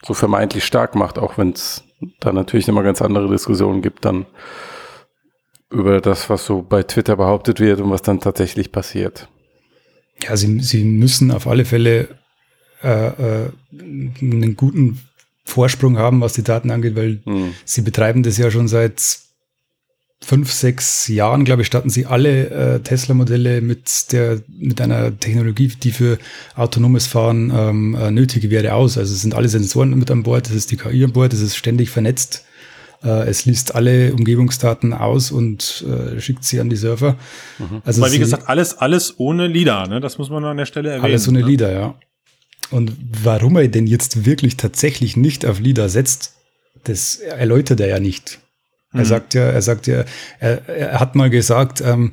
so vermeintlich stark macht, auch wenn es da natürlich immer ganz andere Diskussionen gibt dann über das, was so bei Twitter behauptet wird und was dann tatsächlich passiert. Ja, sie, sie müssen auf alle Fälle äh, äh, einen guten Vorsprung haben, was die Daten angeht, weil Hm. sie betreiben das ja schon seit fünf, sechs Jahren, glaube ich, starten sie alle äh, Tesla-Modelle mit der mit einer Technologie, die für autonomes Fahren ähm, äh, nötig wäre, aus. Also es sind alle Sensoren mit an Bord, es ist die KI an Bord, es ist ständig vernetzt. Äh, es liest alle Umgebungsdaten aus und äh, schickt sie an die Server. Also Weil, wie gesagt, alles, alles ohne LIDAR, ne? Das muss man an der Stelle erwähnen. alles ohne ne? LIDAR, ja. Und warum er denn jetzt wirklich tatsächlich nicht auf LIDAR setzt, das erläutert er ja nicht. Er Mhm. sagt ja, er sagt ja, er, er hat mal gesagt, ähm,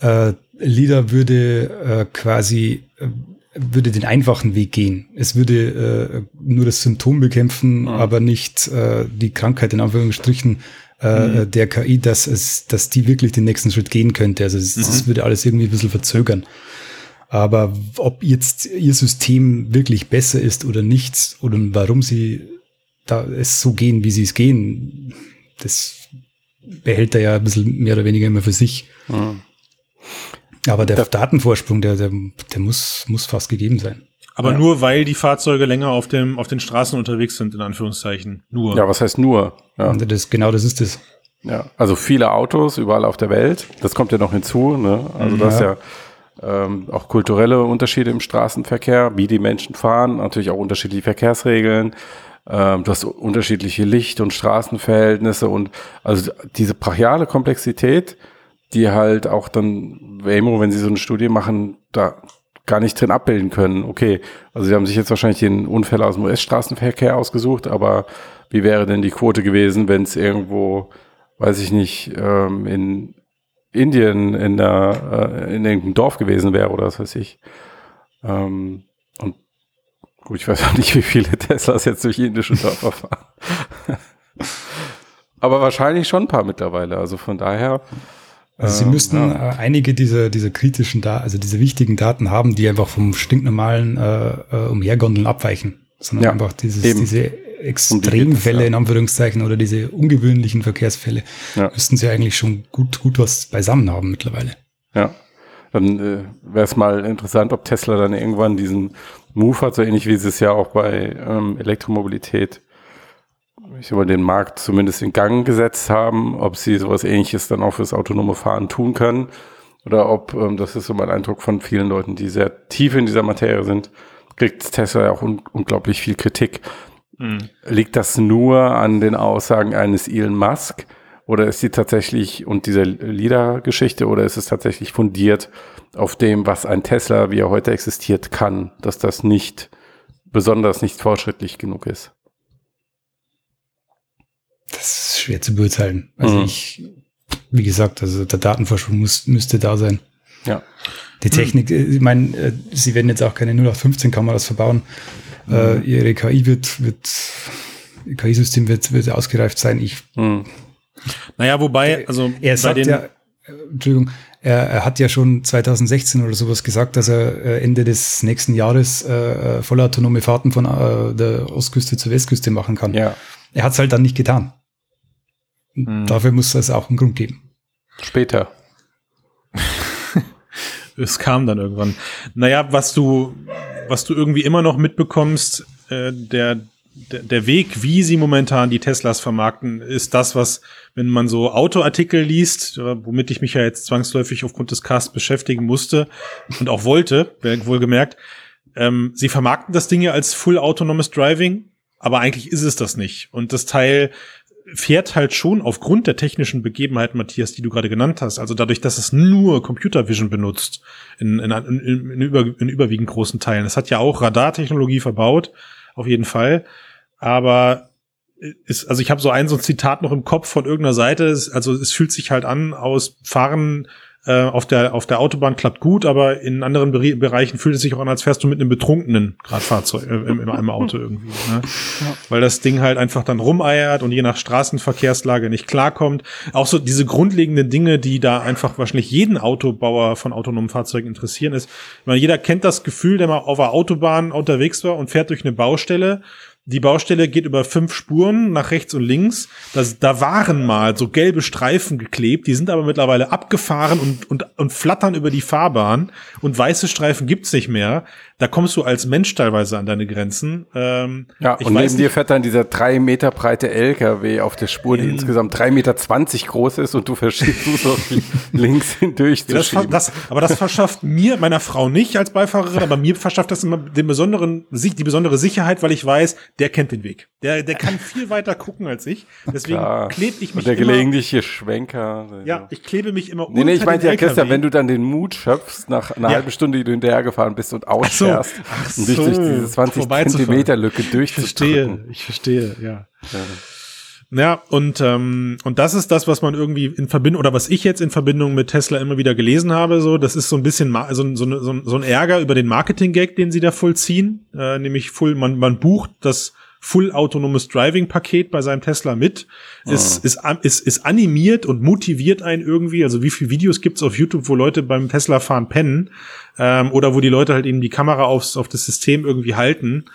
äh, LIDAR würde äh, quasi äh, würde den einfachen Weg gehen. Es würde äh, nur das Symptom bekämpfen, aber nicht äh, die Krankheit in Anführungsstrichen äh, der KI, dass es, dass die wirklich den nächsten Schritt gehen könnte. Also es, das würde alles irgendwie ein bisschen verzögern. Aber ob jetzt ihr System wirklich besser ist oder nicht oder warum sie da es so gehen, wie sie es gehen, das behält er ja ein bisschen mehr oder weniger immer für sich. Hm. Aber der Datenvorsprung, der, der, der muss, muss fast gegeben sein. Aber Ja. nur weil die Fahrzeuge länger auf dem, auf den Straßen unterwegs sind, in Anführungszeichen. Nur. Ja, was heißt nur? Ja. Das, genau das ist es. Ja, also viele Autos überall auf der Welt. Das kommt ja noch hinzu. Ne? Also das ist ja ähm, auch kulturelle Unterschiede im Straßenverkehr, wie die Menschen fahren, natürlich auch unterschiedliche Verkehrsregeln. Ähm, du hast unterschiedliche Licht- und Straßenverhältnisse und also diese brachiale Komplexität, die halt auch dann Waymo, wenn sie so eine Studie machen, da gar nicht drin abbilden können. Okay, also sie haben sich jetzt wahrscheinlich den Unfall aus dem US-Straßenverkehr ausgesucht, aber wie wäre denn die Quote gewesen, wenn es irgendwo, weiß ich nicht, ähm, in Indien in der äh, in irgendeinem Dorf gewesen wäre oder was weiß ich. Ähm, und gut, ich weiß auch nicht, wie viele Teslas jetzt durch indische Dörfer fahren. Aber wahrscheinlich schon ein paar mittlerweile. Also von daher. Also Sie ähm, müssten ja. äh, einige dieser, dieser kritischen Daten, also diese wichtigen Daten haben, die einfach vom stinknormalen äh, äh, Umhergondeln abweichen, sondern Ja, einfach dieses, eben. diese Extremfälle ja. in Anführungszeichen oder diese ungewöhnlichen Verkehrsfälle Ja. müssten Sie eigentlich schon gut, gut was beisammen haben mittlerweile. Ja. Dann äh, wäre es mal interessant, ob Tesla dann irgendwann diesen Move hat, so ähnlich wie sie es ja auch bei ähm, Elektromobilität, ich mal, den Markt zumindest in Gang gesetzt haben, ob sie sowas ähnliches dann auch fürs autonome Fahren tun können. Oder ob, ähm, das ist so mein Eindruck von vielen Leuten, die sehr tief in dieser Materie sind, kriegt Tesla ja auch un unglaublich viel Kritik. Liegt das nur an den Aussagen eines Elon Musk oder ist sie tatsächlich und dieser LIDAR-Geschichte oder ist es tatsächlich fundiert auf dem, was ein Tesla, wie er heute existiert, kann, dass das nicht besonders nicht fortschrittlich genug ist? Das ist schwer zu beurteilen. Also Mhm. ich, wie gesagt, also der Datenvorsprung muss, müsste da sein. Ja. Die Technik, äh, ich meine, äh, sie werden jetzt auch keine 0815 Kameras verbauen. Mhm. Äh, ihre KI wird, wird, ihr KI-System wird, wird ausgereift sein. Ich, Hm. Naja, wobei, also er sagt ja, Entschuldigung, er, er hat ja schon 2016 oder sowas gesagt, dass er äh, Ende des nächsten Jahres äh, äh, vollautonome Fahrten von äh, der Ostküste zur Westküste machen kann. Ja. Er hat es halt dann nicht getan. Und Hm. Dafür muss es auch einen Grund geben. Später. es kam dann irgendwann. Naja, was du, was du irgendwie immer noch mitbekommst, äh, der, der, der Weg, wie sie momentan die Teslas vermarkten, ist das, was, wenn man so Autoartikel liest, äh, womit ich mich ja jetzt zwangsläufig aufgrund des Casts beschäftigen musste und auch wollte, wohlgemerkt, ähm, sie vermarkten das Ding ja als full autonomous Driving, aber eigentlich ist es das nicht. Und das Teil fährt halt schon aufgrund der technischen Begebenheiten, Matthias, die du gerade genannt hast, also dadurch, dass es nur Computer Vision benutzt, in, in, in, in, über, in überwiegend großen Teilen. Es hat ja auch Radartechnologie verbaut, auf jeden Fall. Aber ist, also ich habe so ein so ein Zitat noch im Kopf von irgendeiner Seite. Also es fühlt sich halt an aus Fahren äh, auf der auf der Autobahn klappt gut, aber in anderen Bere Bereichen fühlt es sich auch an, als fährst du mit einem betrunkenen Radfahrzeug äh, im, im, im Auto irgendwie. Ne? Weil das Ding halt einfach dann rumeiert und je nach Straßenverkehrslage nicht klarkommt. Auch so diese grundlegenden Dinge, die da einfach wahrscheinlich jeden Autobauer von autonomen Fahrzeugen interessieren, ist, ich meine, jeder kennt das Gefühl, der mal auf der Autobahn unterwegs war und fährt durch eine Baustelle die Baustelle geht über fünf Spuren nach rechts und links. Das, da waren mal so gelbe Streifen geklebt, die sind aber mittlerweile abgefahren und, und, und flattern über die Fahrbahn. Und weiße Streifen gibt's nicht mehr. Da kommst du als Mensch teilweise an deine Grenzen. Ähm, Ja, ich und neben dir fährt dann dieser drei Meter breite LKW auf der Spur, die In- insgesamt drei Meter zwanzig groß ist und du verschiebst du so links hindurch zu das, das, aber das verschafft mir, meiner Frau nicht als Beifahrerin, aber mir verschafft das immer den besonderen, die besondere Sicherheit, weil ich weiß, der kennt den Weg. Der, der kann viel weiter gucken als ich. Deswegen klebe ich mich und der immer, gelegentliche Schwenker. ja, ich klebe mich immer Nee, nee, ich meinte ja, Christian, wenn du dann den Mut schöpfst, nach einer Ja. halben Stunde, die du hinterhergefahren bist und so. Ausfährst Ach und dich durch so. diese 20 Vorbeizufahren. Zentimeter Lücke Ich verstehe, durchzudrücken. ich verstehe, ja. Ja, und, ähm, und das ist das, was man irgendwie in Verbindung, oder was ich jetzt in Verbindung mit Tesla immer wieder gelesen habe, so, das ist so ein bisschen so, ein- so, so, so ein Ärger über den Marketing-Gag, den sie da vollziehen, äh, nämlich full, man, man bucht das Full Autonomous Driving Paket bei seinem Tesla mit, ist, ist, an- ist, ist animiert und motiviert einen irgendwie, also wie viele Videos gibt's auf YouTube, wo Leute beim Tesla fahren pennen, ähm, oder wo die Leute halt eben die Kamera aufs, auf das System irgendwie halten,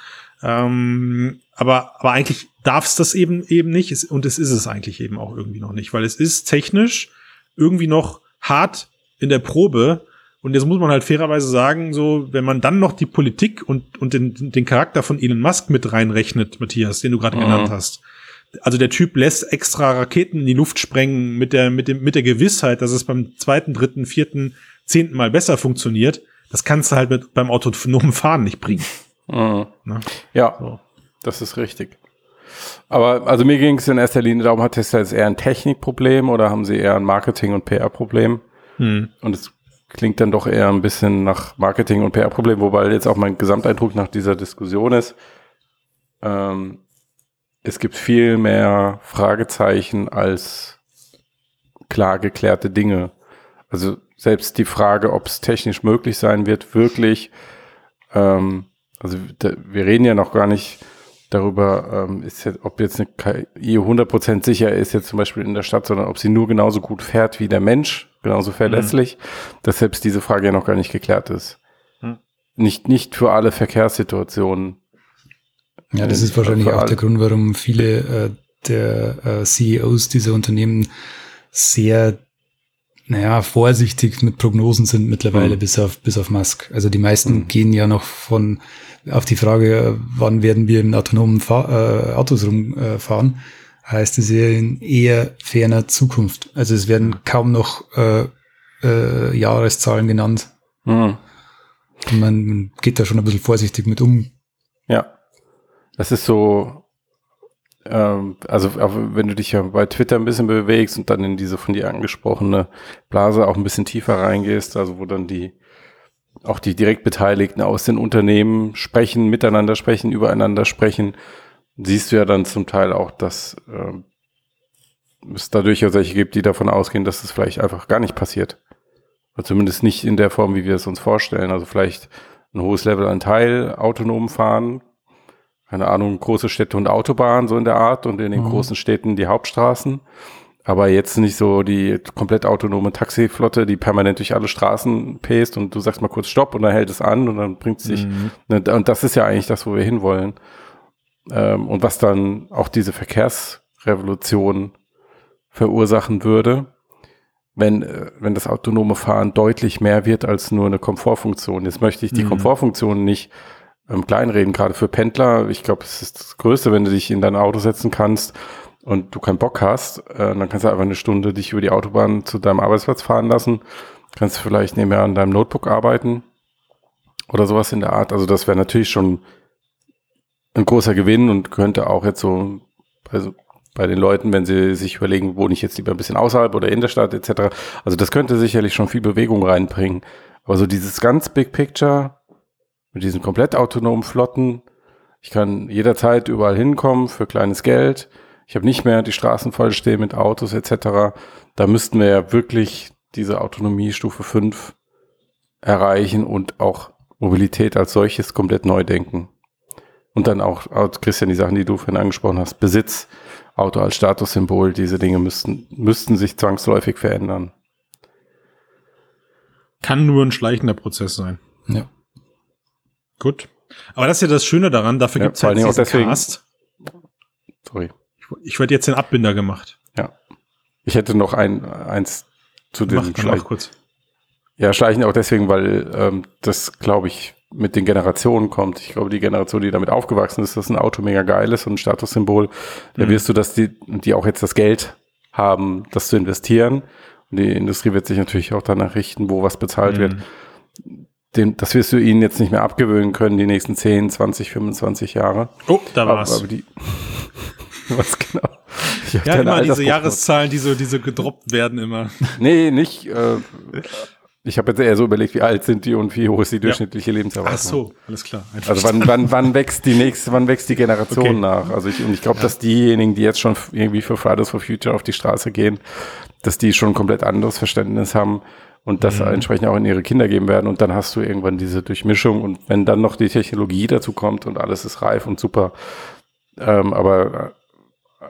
ähm, aber, aber eigentlich darf es das eben eben nicht. Und es ist es eigentlich eben auch irgendwie noch nicht, weil es ist technisch irgendwie noch hart in der Probe. Und jetzt muss man halt fairerweise sagen, so, wenn man dann noch die Politik und, und den, den Charakter von Elon Musk mit reinrechnet, Matthias, den du gerade Mhm. genannt hast. Also der Typ lässt extra Raketen in die Luft sprengen mit der, mit dem, mit der Gewissheit, dass es beim zweiten, dritten, vierten, zehnten Mal besser funktioniert. Das kannst du halt mit, beim autonomen Fahren nicht bringen. Mhm. Ne? Ja, So. das ist richtig. Aber also mir ging es in erster Linie darum, hat Tesla jetzt eher ein Technikproblem oder haben sie eher ein Marketing- und PR-Problem? Hm. Und es klingt dann doch eher ein bisschen nach Marketing- und PR-Problem, wobei jetzt auch mein Gesamteindruck nach dieser Diskussion ist, ähm, es gibt viel mehr Fragezeichen als klar geklärte Dinge. Also selbst die Frage, ob es technisch möglich sein wird, wirklich, ähm, also da, wir reden ja noch gar nicht darüber, ähm, ist jetzt, ob jetzt eine KI 100% sicher ist, jetzt zum Beispiel in der Stadt, sondern ob sie nur genauso gut fährt wie der Mensch, genauso verlässlich, mhm. dass selbst diese Frage ja noch gar nicht geklärt ist. Mhm. Nicht, nicht für alle Verkehrssituationen. Ja, das ist wahrscheinlich auch der Grund, warum viele äh, der äh, CEOs dieser Unternehmen sehr naja, vorsichtig mit Prognosen sind mittlerweile, mhm. bis auf, bis auf Musk. Also die meisten mhm. gehen ja noch von, auf die Frage, wann werden wir in autonomen Fahr äh, Autos rumfahren, äh, heißt es eher in eher ferner Zukunft. Also es werden mhm. kaum noch äh, äh, Jahreszahlen genannt. Mhm. Man geht da schon ein bisschen vorsichtig mit um. Ja. Das ist so, ähm, also wenn du dich ja bei Twitter ein bisschen bewegst und dann in diese von dir angesprochene Blase auch ein bisschen tiefer reingehst, also wo dann die auch die Direktbeteiligten aus den Unternehmen sprechen, miteinander sprechen, übereinander sprechen, siehst du ja dann zum Teil auch, dass äh, es dadurch ja solche gibt, die davon ausgehen, dass es vielleicht einfach gar nicht passiert. Oder zumindest nicht in der Form, wie wir es uns vorstellen. Also vielleicht ein hohes Level an Teil autonom fahren, keine Ahnung, große Städte und Autobahnen, so in der Art, und in den mhm. großen Städten die Hauptstraßen. Aber jetzt nicht so die komplett autonome Taxiflotte, die permanent durch alle Straßen pest und du sagst mal kurz Stopp und dann hält es an und dann bringt es sich. Mhm. Ne, und das ist ja eigentlich das, wo wir hinwollen. Ähm, und was dann auch diese Verkehrsrevolution verursachen würde, wenn, äh, wenn das autonome Fahren deutlich mehr wird als nur eine Komfortfunktion. Jetzt möchte ich die mhm. Komfortfunktion nicht ähm, kleinreden, gerade für Pendler. Ich glaube, es ist das Größte, wenn du dich in dein Auto setzen kannst und du keinen Bock hast, äh, dann kannst du einfach eine Stunde dich über die Autobahn zu deinem Arbeitsplatz fahren lassen. Kannst vielleicht nebenher an deinem Notebook arbeiten oder sowas in der Art. Also das wäre natürlich schon ein großer Gewinn und könnte auch jetzt so bei, bei den Leuten, wenn sie sich überlegen, wohne ich jetzt lieber ein bisschen außerhalb oder in der Stadt etc. Also das könnte sicherlich schon viel Bewegung reinbringen. Aber so dieses ganz Big Picture, mit diesen komplett autonomen Flotten. Ich kann jederzeit überall hinkommen für kleines Geld. Ich habe nicht mehr die Straßen vollstehen mit Autos etc. Da müssten wir ja wirklich diese Autonomie Stufe 5 erreichen und auch Mobilität als solches komplett neu denken. Und dann auch, Christian, die Sachen, die du vorhin angesprochen hast, Besitz, Auto als Statussymbol, diese Dinge müssten, müssten sich zwangsläufig verändern. Kann nur ein schleichender Prozess sein. Ja. Gut. Aber das ist ja das Schöne daran, dafür ja, gibt es halt diesen deswegen, Cast. Sorry. Ich, ich werde jetzt den Abbinder gemacht. Ja. Ich hätte noch ein, eins zu den Mach, Schleichen. kurz. Ja, Schleichen auch deswegen, weil ähm, das, glaube ich, mit den Generationen kommt. Ich glaube, die Generation, die damit aufgewachsen ist, dass ein Auto mega geil ist und ein Statussymbol, mhm. da wirst du, dass die, die auch jetzt das Geld haben, das zu investieren. Und die Industrie wird sich natürlich auch danach richten, wo was bezahlt mhm. wird den, das wirst du ihnen jetzt nicht mehr abgewöhnen können, die nächsten 10, 20, 25 Jahre. Oh, da war's. Aber, aber die, was genau? Ja, immer diese Jahreszahlen, die so, die so gedroppt werden immer. Nee, nicht. Äh, ich habe jetzt eher so überlegt, wie alt sind die und wie hoch ist die durchschnittliche ja. Lebenserwartung. Ach so, alles klar. Also wann, wann, wann wächst die nächste, wann wächst die Generation okay. nach? Also ich, und ich glaube, ja. dass diejenigen, die jetzt schon irgendwie für Fridays for Future auf die Straße gehen, dass die schon ein komplett anderes Verständnis haben, und das mhm. entsprechend auch in ihre Kinder geben werden. Und dann hast du irgendwann diese Durchmischung. Und wenn dann noch die Technologie dazu kommt und alles ist reif und super. Ähm, aber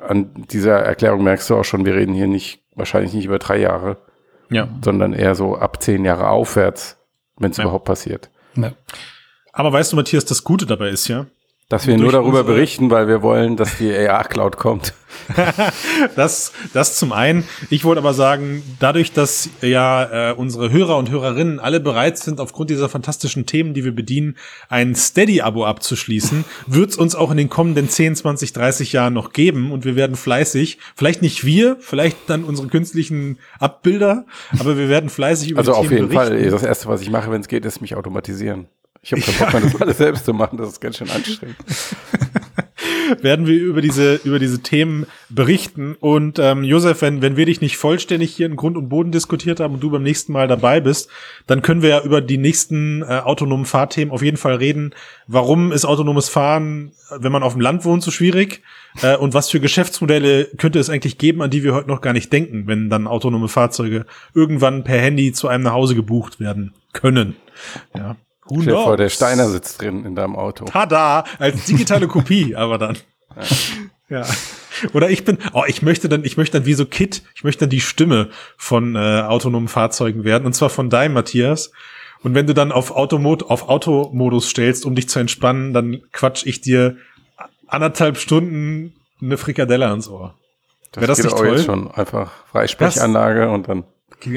an dieser Erklärung merkst du auch schon, wir reden hier nicht, wahrscheinlich nicht über drei Jahre, ja. sondern eher so ab zehn Jahre aufwärts, wenn es ja. überhaupt passiert. Ja. Aber weißt du, Matthias, das Gute dabei ist ja, dass wir nur darüber berichten, weil wir wollen, dass die AR-Cloud kommt. das, das zum einen. Ich wollte aber sagen, dadurch, dass ja äh, unsere Hörer und Hörerinnen alle bereit sind, aufgrund dieser fantastischen Themen, die wir bedienen, ein Steady-Abo abzuschließen, wird es uns auch in den kommenden 10, 20, 30 Jahren noch geben und wir werden fleißig, vielleicht nicht wir, vielleicht dann unsere künstlichen Abbilder, aber wir werden fleißig über Also auf jeden berichten. Fall, das erste, was ich mache, wenn es geht, ist mich automatisieren. Ich habe keinen Bock, das alles selbst zu machen. Das ist ganz schön anstrengend. werden wir über diese, über diese Themen berichten. Und ähm, Josef, wenn, wenn wir dich nicht vollständig hier in Grund und Boden diskutiert haben und du beim nächsten Mal dabei bist, dann können wir ja über die nächsten äh, autonomen Fahrthemen auf jeden Fall reden. Warum ist autonomes Fahren, wenn man auf dem Land wohnt, so schwierig? Äh, und was für Geschäftsmodelle könnte es eigentlich geben, an die wir heute noch gar nicht denken, wenn dann autonome Fahrzeuge irgendwann per Handy zu einem nach Hause gebucht werden können? Ja. Who Stell vor, der Steiner sitzt drin in deinem Auto. Tada! Als digitale Kopie, aber dann. Ja. ja. Oder ich bin, oh, ich möchte dann, ich möchte dann wie so Kit, ich möchte dann die Stimme von äh, autonomen Fahrzeugen werden, und zwar von deinem Matthias. Und wenn du dann auf Automod auf Automodus stellst, um dich zu entspannen, dann quatsch ich dir anderthalb Stunden eine Frikadelle ans Ohr. Das Wäre das nicht toll? Jetzt schon einfach Freisprechanlage das, und dann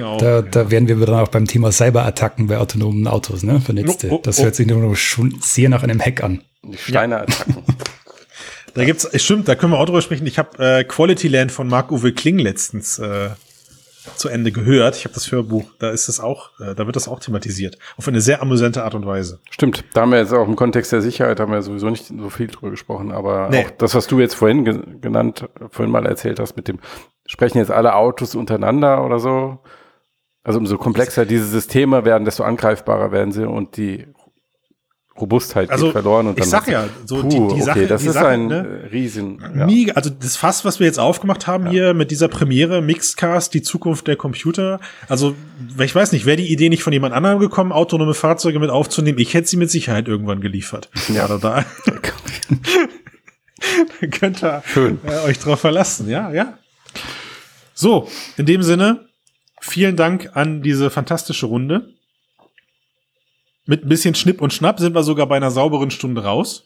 auch, da, da wären wir dann auch beim Thema Cyberattacken bei autonomen Autos, ne? Vernetzte. Oh, oh, das hört sich nur schon sehr nach einem Hack an. Steine-Attacken. da gibt's, stimmt, da können wir auch drüber sprechen. Ich habe äh, Quality Land von Marc-Uwe Kling letztens äh, zu Ende gehört. Ich habe das Hörbuch, da ist es auch, äh, da wird das auch thematisiert. Auf eine sehr amüsante Art und Weise. Stimmt, da haben wir jetzt auch im Kontext der Sicherheit haben wir sowieso nicht so viel drüber gesprochen, aber nee. auch das, was du jetzt vorhin ge genannt, vorhin mal erzählt hast mit dem, sprechen jetzt alle Autos untereinander oder so. Also umso komplexer diese Systeme werden, desto angreifbarer werden sie und die Robustheit also, geht verloren. Und ich sag ja, so puh, die, die Sache, okay, das die ist Sache, ein ne? Riesen. Ja. Mega, also das Fass, was wir jetzt aufgemacht haben ja. hier mit dieser Premiere Mixedcast, die Zukunft der Computer. Also ich weiß nicht, wäre die Idee nicht von jemand anderem gekommen, autonome Fahrzeuge mit aufzunehmen? Ich hätte sie mit Sicherheit irgendwann geliefert. Ja, oder da. Könnt ihr äh, euch drauf verlassen, ja, ja. So, in dem Sinne, vielen Dank an diese fantastische Runde. Mit ein bisschen Schnipp und Schnapp sind wir sogar bei einer sauberen Stunde raus.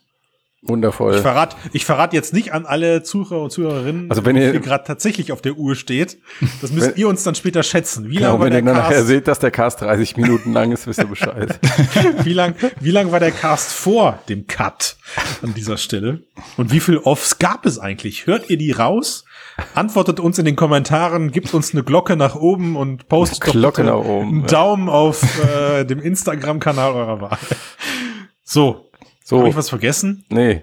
Wundervoll. Ich verrate ich verrat jetzt nicht an alle Zuhörer und Zuhörerinnen, also wenn ihr gerade tatsächlich auf der Uhr steht. Das müsst wenn, ihr uns dann später schätzen. Wie genau, lang war wenn der ihr Cast, nachher seht, dass der Cast 30 Minuten lang ist, wisst ihr Bescheid. wie lang, wie lang war der Cast vor dem Cut an dieser Stelle? Und wie viel Offs gab es eigentlich? Hört ihr die raus? Antwortet uns in den Kommentaren, gibt uns eine Glocke nach oben und postet Glocke nach oben, einen Daumen ja. auf äh, dem Instagram-Kanal eurer Wahl. So. So. Habe ich was vergessen? Nee.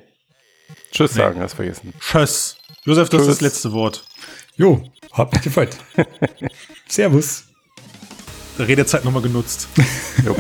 Tschüss nee. sagen, hast vergessen. Tschüss. Josef, du hast das letzte Wort. Jo, hat mich gefreut. Servus. Redezeit nochmal genutzt. jo.